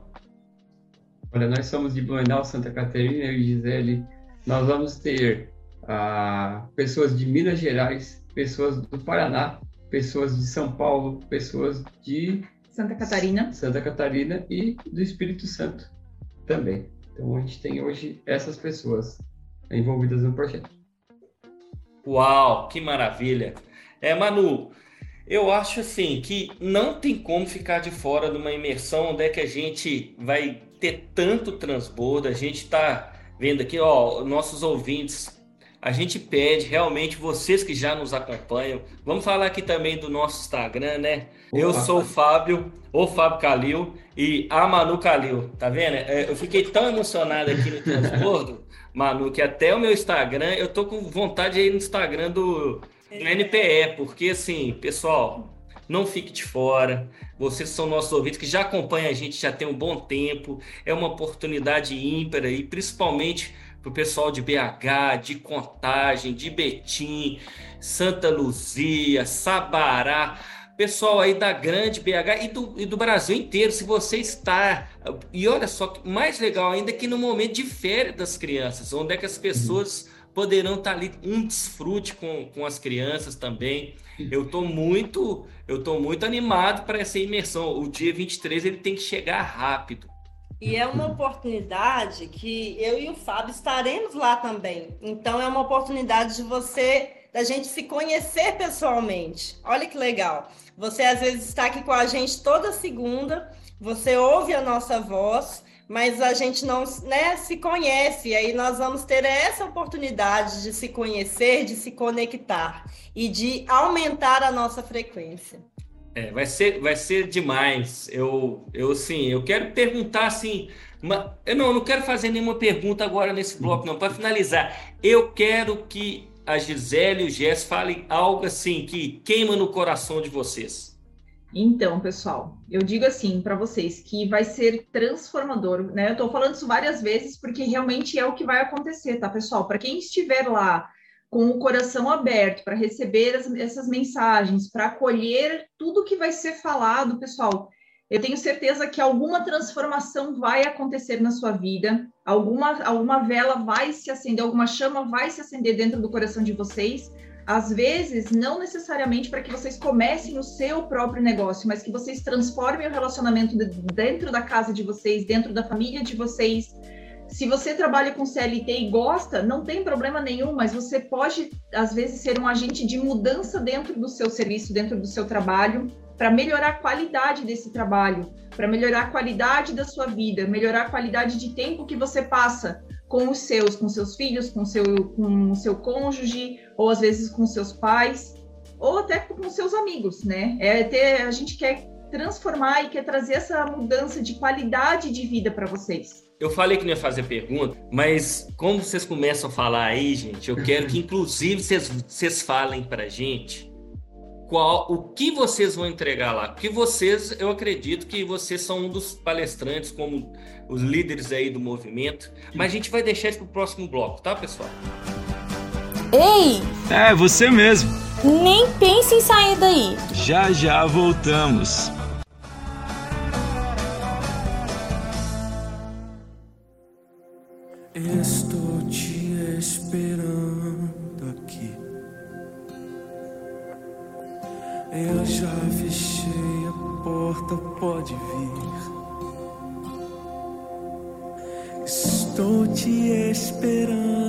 Olha, nós somos de Blumenau, Santa Catarina, e Gisele. Nós vamos ter ah, pessoas de Minas Gerais, pessoas do Paraná, pessoas de São Paulo, pessoas de Santa Catarina. Santa Catarina e do Espírito Santo também. Então a gente tem hoje essas pessoas envolvidas no projeto. Uau, que maravilha! É, Manu, eu acho assim que não tem como ficar de fora de uma imersão onde é que a gente vai ter tanto transbordo. A gente está vendo aqui, ó, nossos ouvintes. A gente pede realmente vocês que já nos acompanham. Vamos falar aqui também do nosso Instagram, né? Opa. Eu sou o Fábio, o Fábio Calil e a Manu Calil. Tá vendo? É, eu fiquei tão emocionado aqui no transbordo, Manu, que até o meu Instagram, eu tô com vontade de ir no Instagram do do NPE, porque assim, pessoal, não fique de fora. Vocês são nossos ouvintes que já acompanham a gente já tem um bom tempo. É uma oportunidade ímpar e principalmente para o pessoal de BH, de Contagem, de Betim, Santa Luzia, Sabará, pessoal aí da grande BH e do, e do Brasil inteiro. Se você está. E olha só, mais legal ainda é que no momento de férias das crianças, onde é que as pessoas poderão estar ali um desfrute com, com as crianças também. Eu estou muito, eu tô muito animado para essa imersão. O dia 23 ele tem que chegar rápido. E é uma oportunidade que eu e o Fábio estaremos lá também. Então é uma oportunidade de você, da gente se conhecer pessoalmente. Olha que legal. Você às vezes está aqui com a gente toda segunda, você ouve a nossa voz, mas a gente não né, se conhece, e aí nós vamos ter essa oportunidade de se conhecer, de se conectar e de aumentar a nossa frequência. É, vai ser, vai ser demais. Eu, eu sim, eu quero perguntar assim, uma, eu não, eu não quero fazer nenhuma pergunta agora nesse bloco, não. Para finalizar, eu quero que a Gisele e o Jess falem algo assim que queima no coração de vocês. Então, pessoal, eu digo assim para vocês que vai ser transformador, né? Eu tô falando isso várias vezes porque realmente é o que vai acontecer, tá, pessoal? Para quem estiver lá com o coração aberto para receber as, essas mensagens, para acolher tudo que vai ser falado, pessoal, eu tenho certeza que alguma transformação vai acontecer na sua vida, alguma, alguma vela vai se acender, alguma chama vai se acender dentro do coração de vocês às vezes, não necessariamente para que vocês comecem o seu próprio negócio, mas que vocês transformem o relacionamento dentro da casa de vocês, dentro da família de vocês. Se você trabalha com CLT e gosta, não tem problema nenhum, mas você pode, às vezes, ser um agente de mudança dentro do seu serviço, dentro do seu trabalho, para melhorar a qualidade desse trabalho, para melhorar a qualidade da sua vida, melhorar a qualidade de tempo que você passa com os seus, com seus filhos, com seu, com o seu cônjuge, ou às vezes com seus pais, ou até com seus amigos, né? É ter, a gente quer transformar e quer trazer essa mudança de qualidade de vida para vocês. Eu falei que não ia fazer pergunta, mas como vocês começam a falar aí, gente, eu quero que inclusive vocês, vocês falem para gente qual o que vocês vão entregar lá. Porque vocês, eu acredito que vocês são um dos palestrantes, como os líderes aí do movimento. Mas a gente vai deixar isso pro próximo bloco, tá, pessoal? Ei! É, você mesmo. Nem pense em sair daí. Já já voltamos. Estou te esperando Eu já fechei a porta, pode vir. Estou te esperando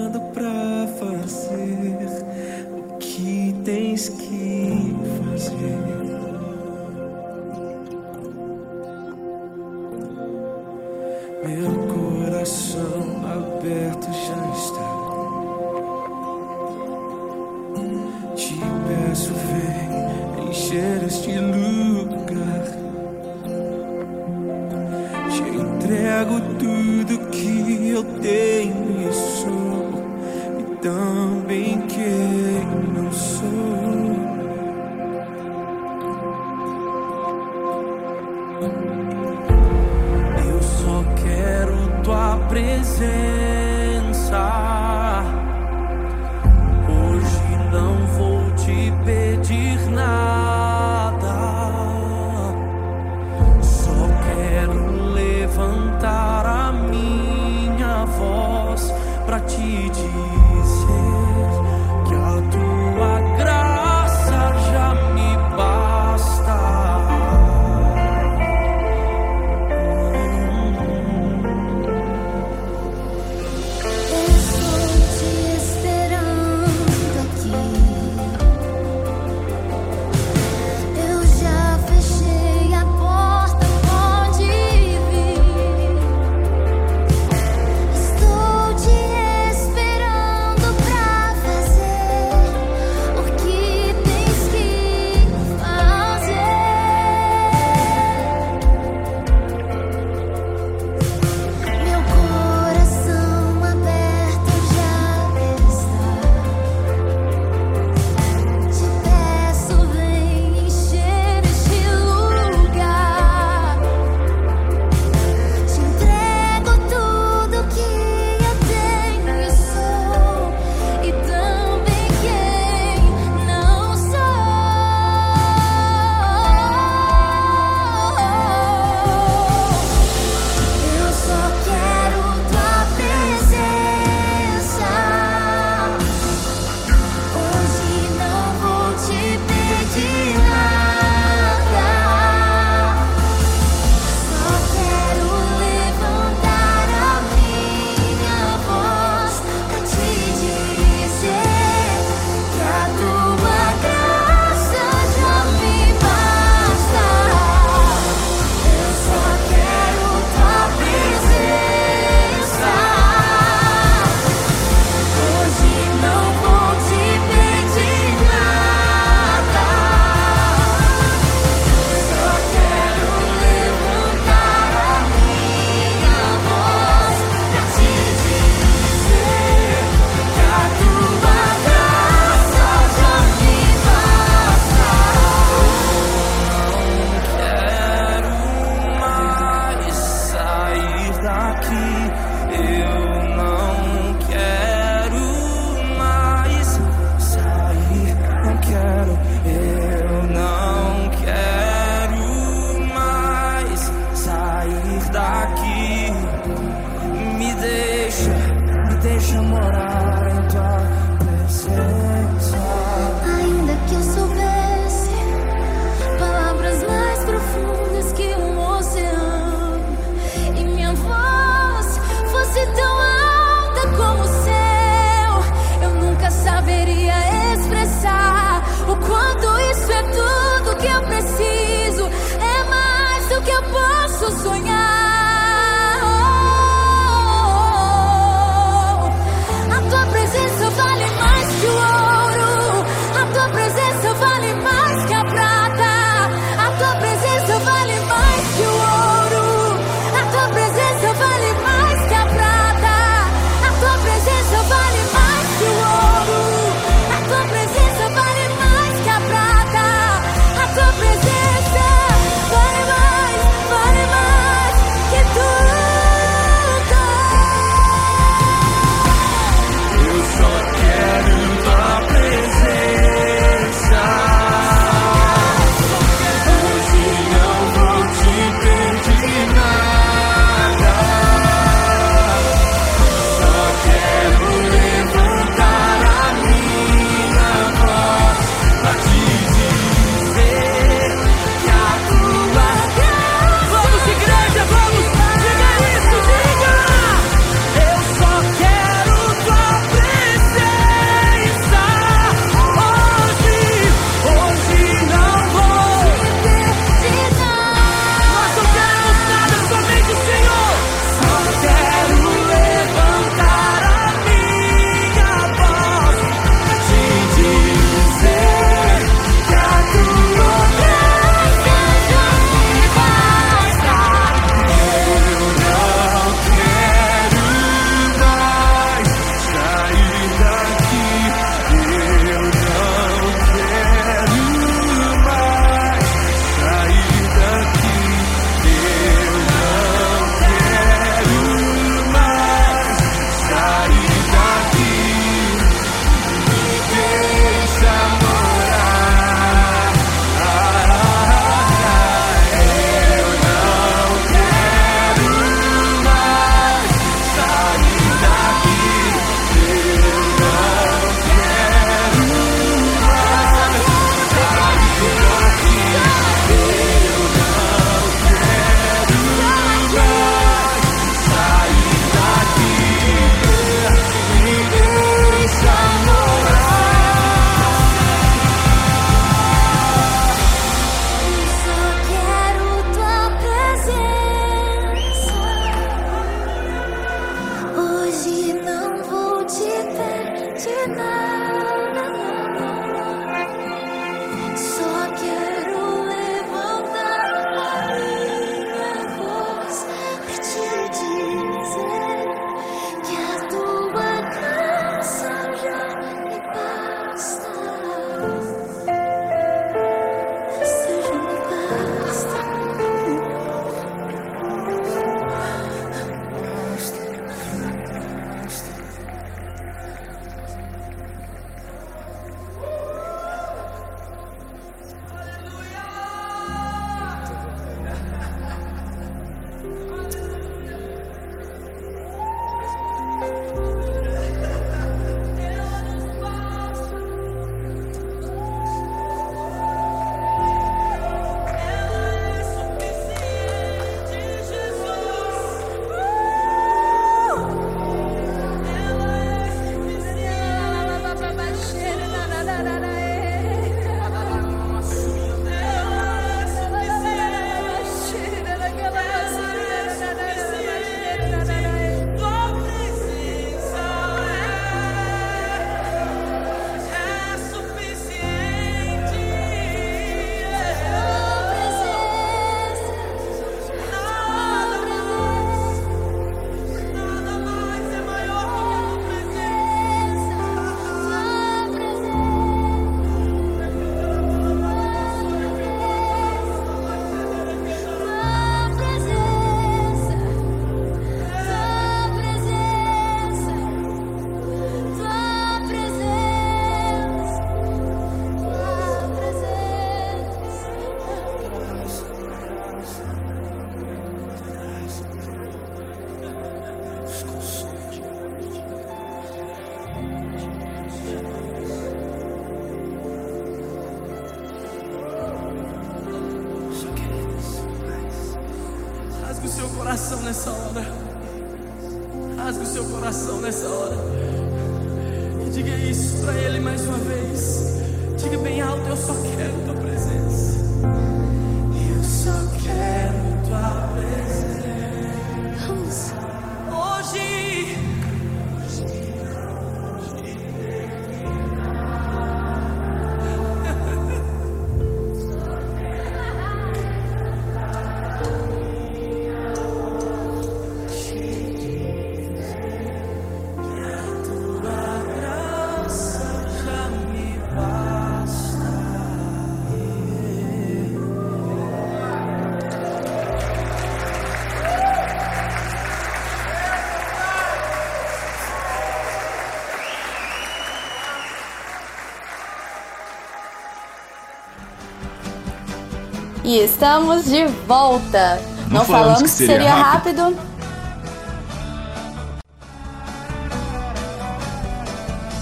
E estamos de volta. Não, Não falamos que seria, seria rápido. rápido.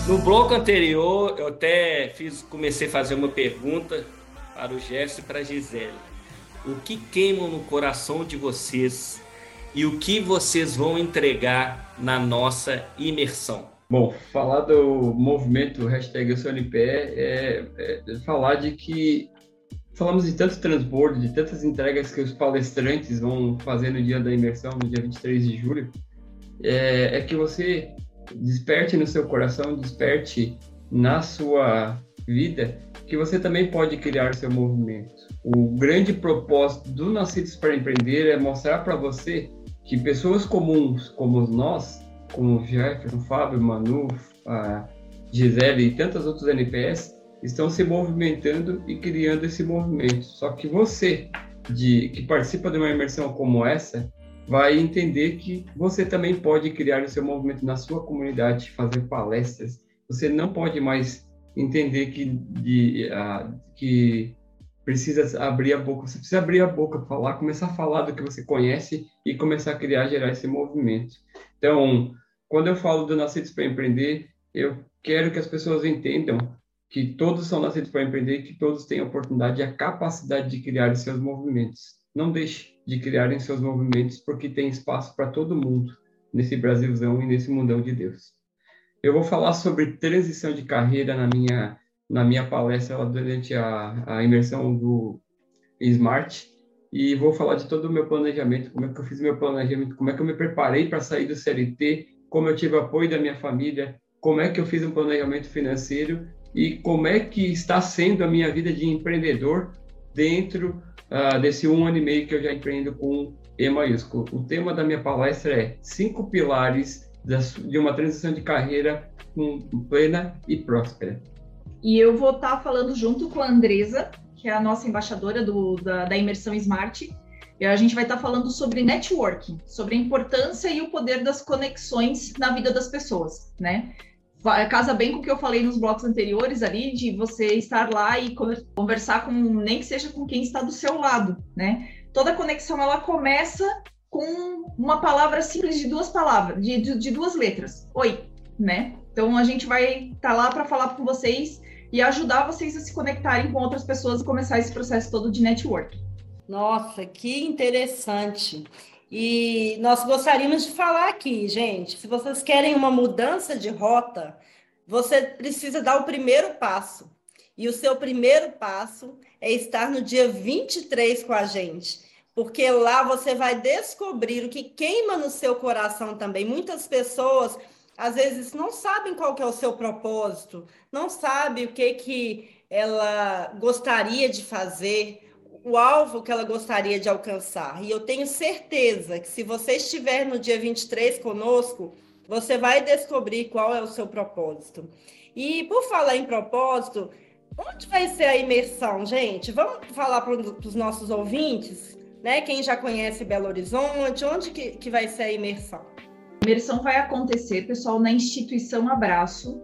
No bloco anterior, eu até fiz, comecei a fazer uma pergunta para o Gerson e para a Gisele. O que queima no coração de vocês e o que vocês vão entregar na nossa imersão? Bom, falar do movimento hashtag Eu Sou NPE é, é falar de que falamos de tanto transbordo, de tantas entregas que os palestrantes vão fazer no dia da imersão, no dia 23 de julho, é, é que você desperte no seu coração, desperte na sua vida, que você também pode criar seu movimento. O grande propósito do Nascidos para Empreender é mostrar para você que pessoas comuns como nós, como o Jefferson, Fábio, Manu, a Gisele e tantas outras NPS, estão se movimentando e criando esse movimento. Só que você, de, que participa de uma imersão como essa, vai entender que você também pode criar o seu movimento na sua comunidade, fazer palestras. Você não pode mais entender que, de, que precisa abrir a boca. Você precisa abrir a boca, falar, começar a falar do que você conhece e começar a criar, gerar esse movimento. Então, quando eu falo do Nascidos para Empreender, eu quero que as pessoas entendam que todos são nascidos para empreender que todos têm a oportunidade e a capacidade de criar seus movimentos. Não deixe de criarem seus movimentos, porque tem espaço para todo mundo nesse Brasilzão e nesse mundão de Deus. Eu vou falar sobre transição de carreira na minha na minha palestra durante a, a imersão do Smart e vou falar de todo o meu planejamento, como é que eu fiz meu planejamento, como é que eu me preparei para sair do CLT, como eu tive apoio da minha família, como é que eu fiz um planejamento financeiro e como é que está sendo a minha vida de empreendedor dentro uh, desse um ano e meio que eu já empreendo com E maiúsculo. O tema da minha palestra é cinco pilares de uma transição de carreira plena e próspera. E eu vou estar falando junto com a Andresa, que é a nossa embaixadora do, da, da imersão Smart, e a gente vai estar falando sobre networking, sobre a importância e o poder das conexões na vida das pessoas, né? Casa bem com o que eu falei nos blocos anteriores ali, de você estar lá e conversar com, nem que seja com quem está do seu lado, né? Toda conexão, ela começa com uma palavra simples de duas palavras, de, de, de duas letras. Oi, né? Então, a gente vai estar tá lá para falar com vocês e ajudar vocês a se conectarem com outras pessoas e começar esse processo todo de network. Nossa, que interessante. E nós gostaríamos de falar aqui, gente, se vocês querem uma mudança de rota, você precisa dar o primeiro passo. E o seu primeiro passo é estar no dia 23 com a gente, porque lá você vai descobrir o que queima no seu coração também. Muitas pessoas às vezes não sabem qual que é o seu propósito, não sabe o que que ela gostaria de fazer, o alvo que ela gostaria de alcançar. E eu tenho certeza que se você estiver no dia 23 conosco, você vai descobrir qual é o seu propósito. E por falar em propósito, onde vai ser a imersão, gente? Vamos falar para os nossos ouvintes, né? Quem já conhece Belo Horizonte, onde que, que vai ser a imersão? A imersão vai acontecer, pessoal, na instituição Abraço,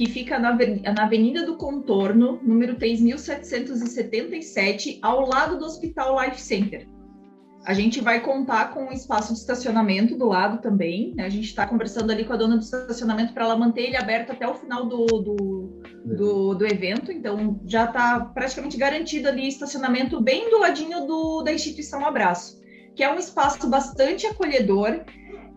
que fica na, na Avenida do Contorno, número 3777, ao lado do Hospital Life Center. A gente vai contar com um espaço de estacionamento do lado também. Né? A gente está conversando ali com a dona do estacionamento para ela manter ele aberto até o final do, do, do, do evento. Então, já está praticamente garantido ali estacionamento bem do ladinho do, da instituição Abraço que é um espaço bastante acolhedor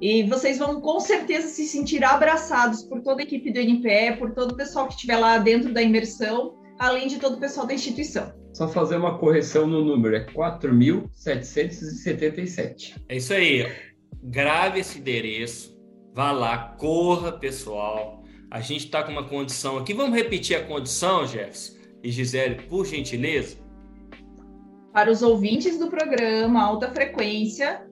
e vocês vão com certeza se sentir abraçados por toda a equipe do NPE, por todo o pessoal que estiver lá dentro da imersão, além de todo o pessoal da instituição. Só fazer uma correção no número, é 4.777. É isso aí. Grave esse endereço, vá lá, corra, pessoal. A gente está com uma condição aqui. Vamos repetir a condição, Jefferson e Gisele, por gentileza? Para os ouvintes do programa Alta Frequência,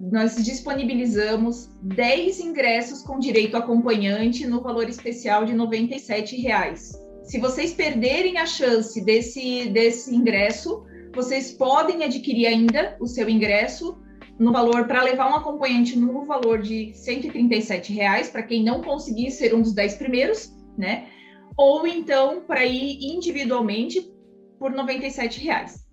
nós disponibilizamos 10 ingressos com direito acompanhante no valor especial de 97 reais. Se vocês perderem a chance desse, desse ingresso, vocês podem adquirir ainda o seu ingresso no valor para levar um acompanhante no valor de 137 reais para quem não conseguir ser um dos 10 primeiros, né? Ou então para ir individualmente por 97 reais.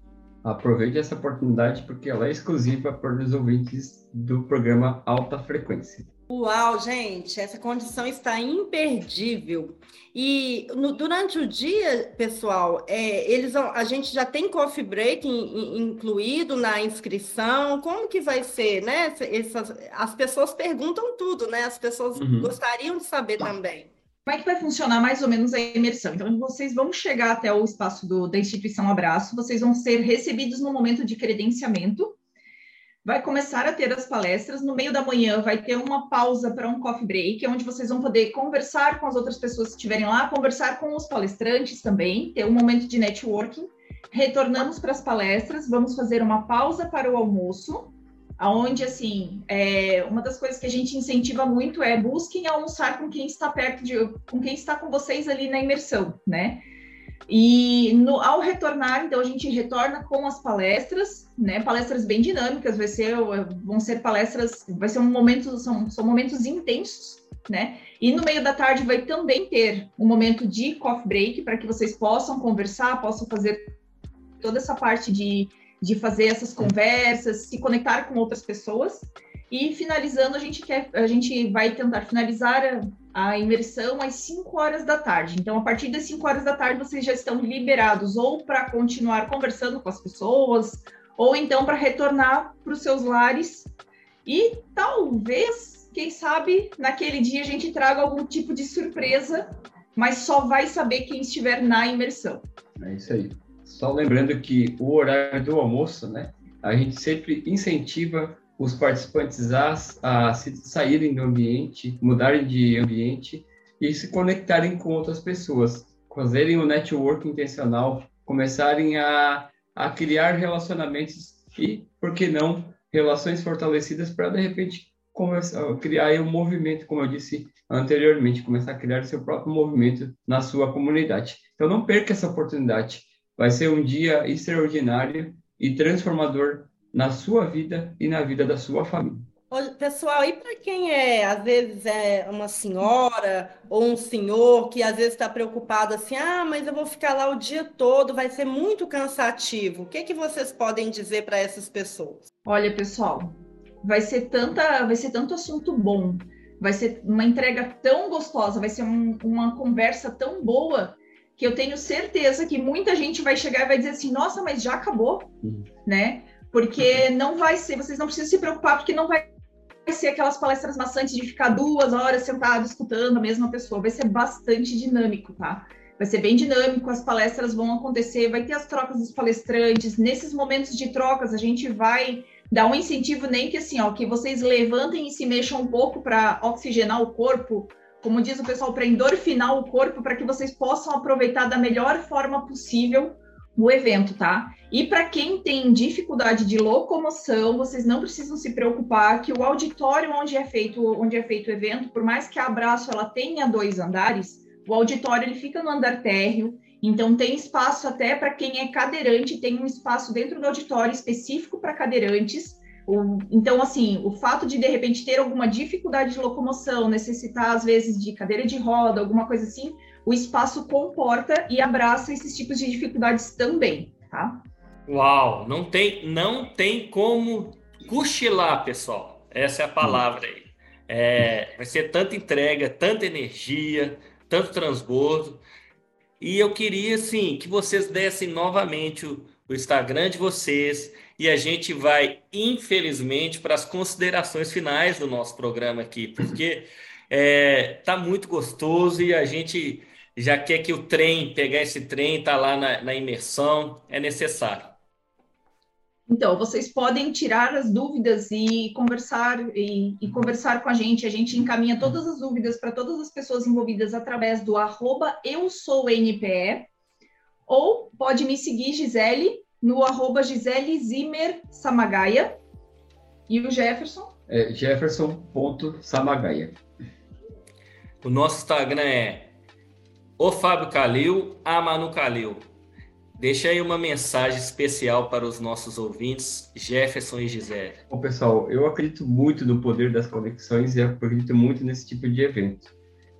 Aproveite essa oportunidade porque ela é exclusiva para os ouvintes do programa Alta Frequência. Uau, gente, essa condição está imperdível. E no, durante o dia, pessoal, é, eles, a gente já tem coffee break in, in, incluído na inscrição. Como que vai ser, né? Essas, as pessoas perguntam tudo, né? As pessoas uhum. gostariam de saber também. Como é que vai funcionar mais ou menos a imersão? Então, vocês vão chegar até o espaço do, da instituição Abraço, vocês vão ser recebidos no momento de credenciamento, vai começar a ter as palestras. No meio da manhã vai ter uma pausa para um coffee break, onde vocês vão poder conversar com as outras pessoas que estiverem lá, conversar com os palestrantes também, ter um momento de networking. Retornamos para as palestras, vamos fazer uma pausa para o almoço aonde assim é, uma das coisas que a gente incentiva muito é busquem almoçar com quem está perto de com quem está com vocês ali na imersão, né? E no, ao retornar, então a gente retorna com as palestras, né? Palestras bem dinâmicas, vai ser vão ser palestras, vai ser um momento são, são momentos intensos, né? E no meio da tarde vai também ter um momento de coffee break para que vocês possam conversar, possam fazer toda essa parte de de fazer essas conversas, se conectar com outras pessoas. E finalizando, a gente quer, a gente vai tentar finalizar a, a imersão às 5 horas da tarde. Então, a partir das 5 horas da tarde, vocês já estão liberados ou para continuar conversando com as pessoas, ou então para retornar para os seus lares. E talvez, quem sabe, naquele dia a gente traga algum tipo de surpresa, mas só vai saber quem estiver na imersão. É isso aí. Só lembrando que o horário do almoço, né? A gente sempre incentiva os participantes a, a saírem do ambiente, mudarem de ambiente e se conectarem com outras pessoas, fazerem o network intencional, começarem a, a criar relacionamentos e, por que não, relações fortalecidas para, de repente, começar, criar um movimento, como eu disse anteriormente, começar a criar seu próprio movimento na sua comunidade. Então, não perca essa oportunidade. Vai ser um dia extraordinário e transformador na sua vida e na vida da sua família. Pessoal, e para quem é, às vezes, é uma senhora ou um senhor que às vezes está preocupado assim, ah, mas eu vou ficar lá o dia todo, vai ser muito cansativo. O que, que vocês podem dizer para essas pessoas? Olha, pessoal, vai ser tanta, vai ser tanto assunto bom, vai ser uma entrega tão gostosa, vai ser um, uma conversa tão boa que eu tenho certeza que muita gente vai chegar e vai dizer assim, nossa, mas já acabou, uhum. né? Porque não vai ser, vocês não precisam se preocupar, porque não vai ser aquelas palestras maçantes de ficar duas horas sentado escutando a mesma pessoa, vai ser bastante dinâmico, tá? Vai ser bem dinâmico, as palestras vão acontecer, vai ter as trocas dos palestrantes. Nesses momentos de trocas, a gente vai dar um incentivo nem que assim, ó, que vocês levantem e se mexam um pouco para oxigenar o corpo, como diz o pessoal, para endorfinar o corpo, para que vocês possam aproveitar da melhor forma possível o evento, tá? E para quem tem dificuldade de locomoção, vocês não precisam se preocupar que o auditório onde é feito, onde é feito o evento, por mais que a Abraço ela tenha dois andares, o auditório ele fica no andar térreo, então tem espaço até para quem é cadeirante, tem um espaço dentro do auditório específico para cadeirantes então, assim, o fato de de repente ter alguma dificuldade de locomoção, necessitar às vezes de cadeira de roda, alguma coisa assim, o espaço comporta e abraça esses tipos de dificuldades também, tá? Uau, não tem, não tem como cochilar, pessoal. Essa é a palavra aí. É, vai ser tanta entrega, tanta energia, tanto transbordo. E eu queria, assim, que vocês dessem novamente o, o Instagram de vocês e a gente vai, infelizmente, para as considerações finais do nosso programa aqui, porque é, tá muito gostoso e a gente já quer que o trem, pegar esse trem, tá lá na, na imersão, é necessário. Então, vocês podem tirar as dúvidas e conversar e, e, conversar com a gente. A gente encaminha todas as dúvidas para todas as pessoas envolvidas através do arroba eu sou NPE, ou pode me seguir, Gisele, no arroba Gisele Zimmer Samagaia. E o Jefferson? É jefferson.samagaia. O nosso Instagram é o Fábio Calil, a Manu Calil. Deixa aí uma mensagem especial para os nossos ouvintes, Jefferson e Gisele. Bom, pessoal, eu acredito muito no poder das conexões e acredito muito nesse tipo de evento,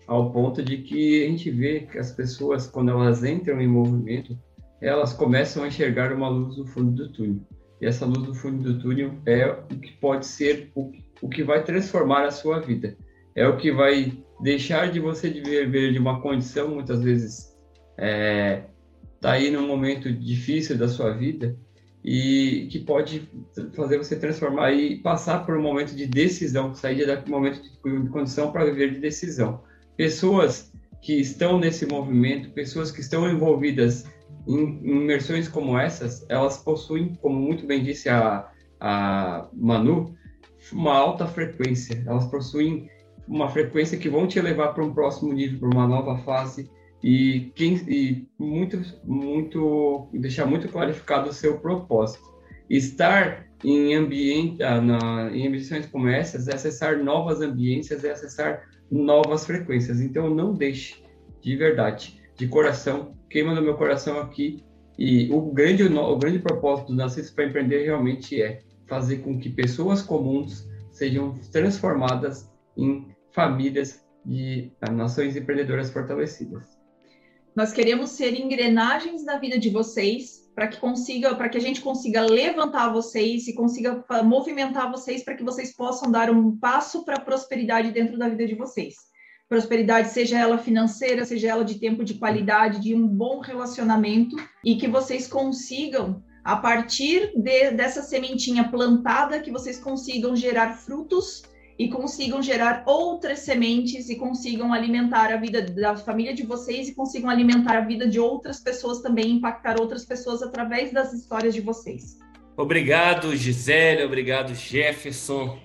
ao ponto de que a gente vê que as pessoas, quando elas entram em movimento, elas começam a enxergar uma luz no fundo do túnel. E essa luz no fundo do túnel é o que pode ser o, o que vai transformar a sua vida. É o que vai deixar de você viver de uma condição, muitas vezes, é, tá aí num momento difícil da sua vida e que pode fazer você transformar e passar por um momento de decisão, sair do momento de condição para viver de decisão. Pessoas que estão nesse movimento, pessoas que estão envolvidas imersões como essas, elas possuem, como muito bem disse a, a Manu, uma alta frequência. Elas possuem uma frequência que vão te levar para um próximo nível, para uma nova fase e, quem, e muito, muito, deixar muito clarificado o seu propósito. Estar em ambiente, ah, na, em ambições como essas, é acessar novas ambiências, é acessar novas frequências. Então, não deixe, de verdade, de coração, queima no meu coração aqui. E o grande, o grande propósito do Nascidos para Empreender realmente é fazer com que pessoas comuns sejam transformadas em famílias de nações empreendedoras fortalecidas. Nós queremos ser engrenagens da vida de vocês para que consiga, para que a gente consiga levantar vocês e consiga movimentar vocês para que vocês possam dar um passo para a prosperidade dentro da vida de vocês. Prosperidade, seja ela financeira, seja ela de tempo de qualidade, de um bom relacionamento e que vocês consigam a partir de, dessa sementinha plantada, que vocês consigam gerar frutos e consigam gerar outras sementes e consigam alimentar a vida da família de vocês e consigam alimentar a vida de outras pessoas também, impactar outras pessoas através das histórias de vocês. Obrigado, Gisele, obrigado, Jefferson.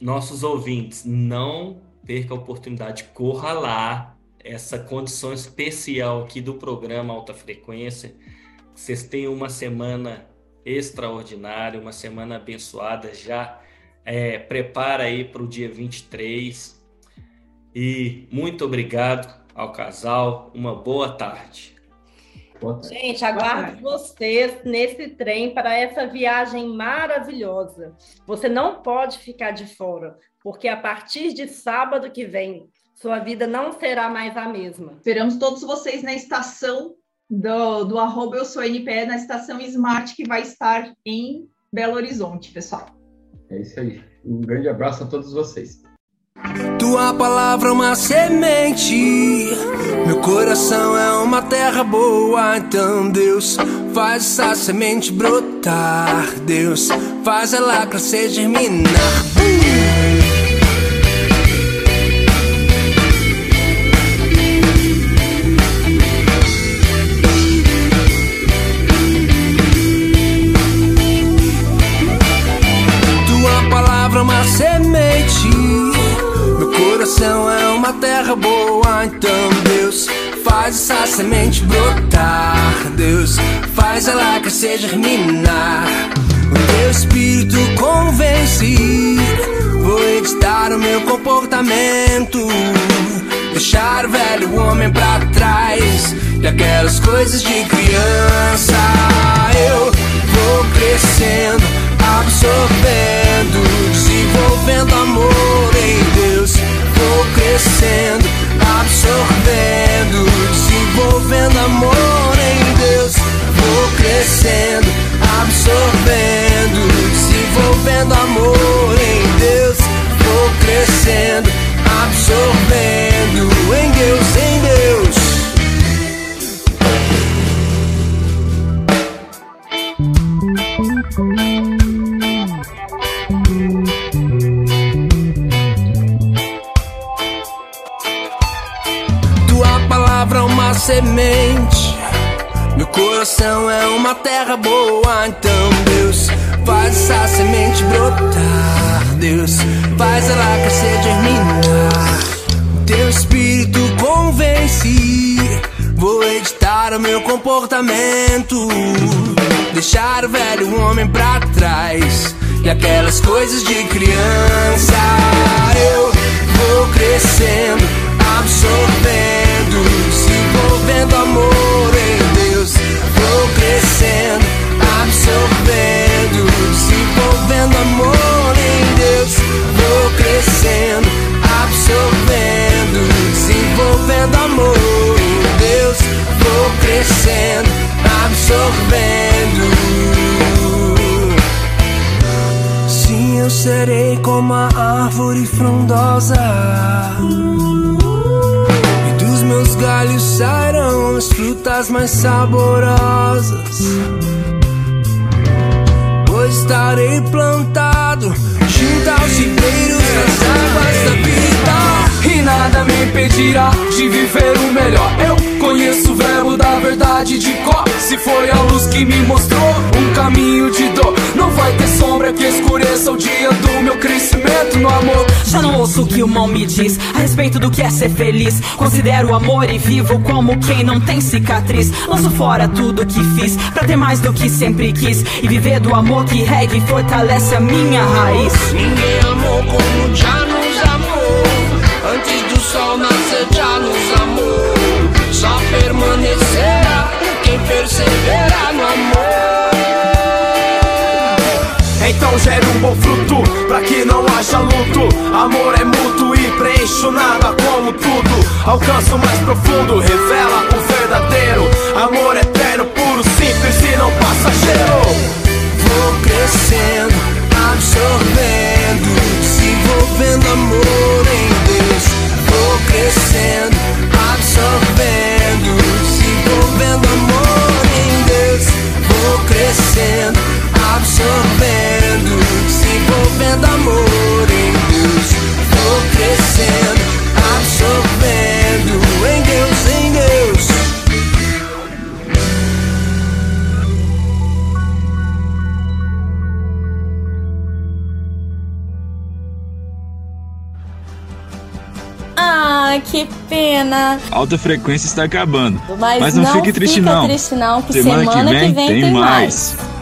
Nossos ouvintes, não perca a oportunidade, corra lá, essa condição especial aqui do programa Alta Frequência. Vocês tenham uma semana extraordinária, uma semana abençoada já é, prepara aí para o dia 23. E muito obrigado ao casal. Uma boa tarde. Gente, aguardo vocês nesse trem para essa viagem maravilhosa. Você não pode ficar de fora, porque a partir de sábado que vem, sua vida não será mais a mesma. Esperamos todos vocês na estação do, do arroba eu sou NPE, na estação Smart, que vai estar em Belo Horizonte, pessoal. É isso aí. Um grande abraço a todos vocês. Tua palavra é uma semente, meu coração é uma terra boa. Então, Deus, faz essa semente brotar. Deus, faz ela crescer, germinar. coração terra boa, então Deus faz essa semente brotar. Deus faz ela crescer, germinar. O teu espírito convence. Vou editar o meu comportamento. Deixar o velho homem pra trás. E aquelas coisas de criança. Eu vou crescendo, absorvendo, desenvolvendo amor em Deus vou crescendo, absorvendo, desenvolvendo amor em Deus. Vou crescendo, absorvendo, desenvolvendo amor em Deus. Vou crescendo, absorvendo em Deus, em semente. Meu coração é uma terra boa, então Deus faz essa semente brotar. Deus faz ela crescer, germinar. Teu espírito convence. Vou editar o meu comportamento. Deixar o velho homem pra trás. E aquelas coisas de criança. Eu vou crescendo, absorvendo, se envolvendo amor em Deus. Vou crescendo, absorvendo, envolvendo amor em Deus. Vou crescendo, absorvendo, envolvendo amor em Deus. Vou crescendo, absorvendo. Sim, eu serei como a árvore frondosa. Galhos sairão as frutas mais saborosas. Pois estarei plantado junto aos ribeiros das águas da vida. E nada me impedirá de viver o melhor. Eu conheço o verbo da verdade de cor. Se foi a luz que me mostrou um caminho de dor, não vai ter sombra que escureça o dia do meu crescimento no amor. Já não ouço o que o mal me diz a respeito do que é ser feliz. Considero o amor e vivo como quem não tem cicatriz. Lanço fora tudo que fiz pra ter mais do que sempre quis e viver do amor que rega e fortalece a minha raiz. Ninguém amou como já nos amou. Antes do sol nascer, Então gere um bom fruto, pra que não haja luto. Amor é mútuo e preencho nada como tudo. Alcança o mais profundo, revela o verdadeiro. Amor eterno, puro, simples e não passageiro. Vou crescendo, absorvendo, se envolvendo amor em Deus. Vou crescendo, absorvendo, se envolvendo amor em Deus. Vou crescendo, absorvendo, que pena. Alta frequência está acabando. Mas, Mas não, fique triste não. triste não, que Semana semana, que vem tem tem mais. mais.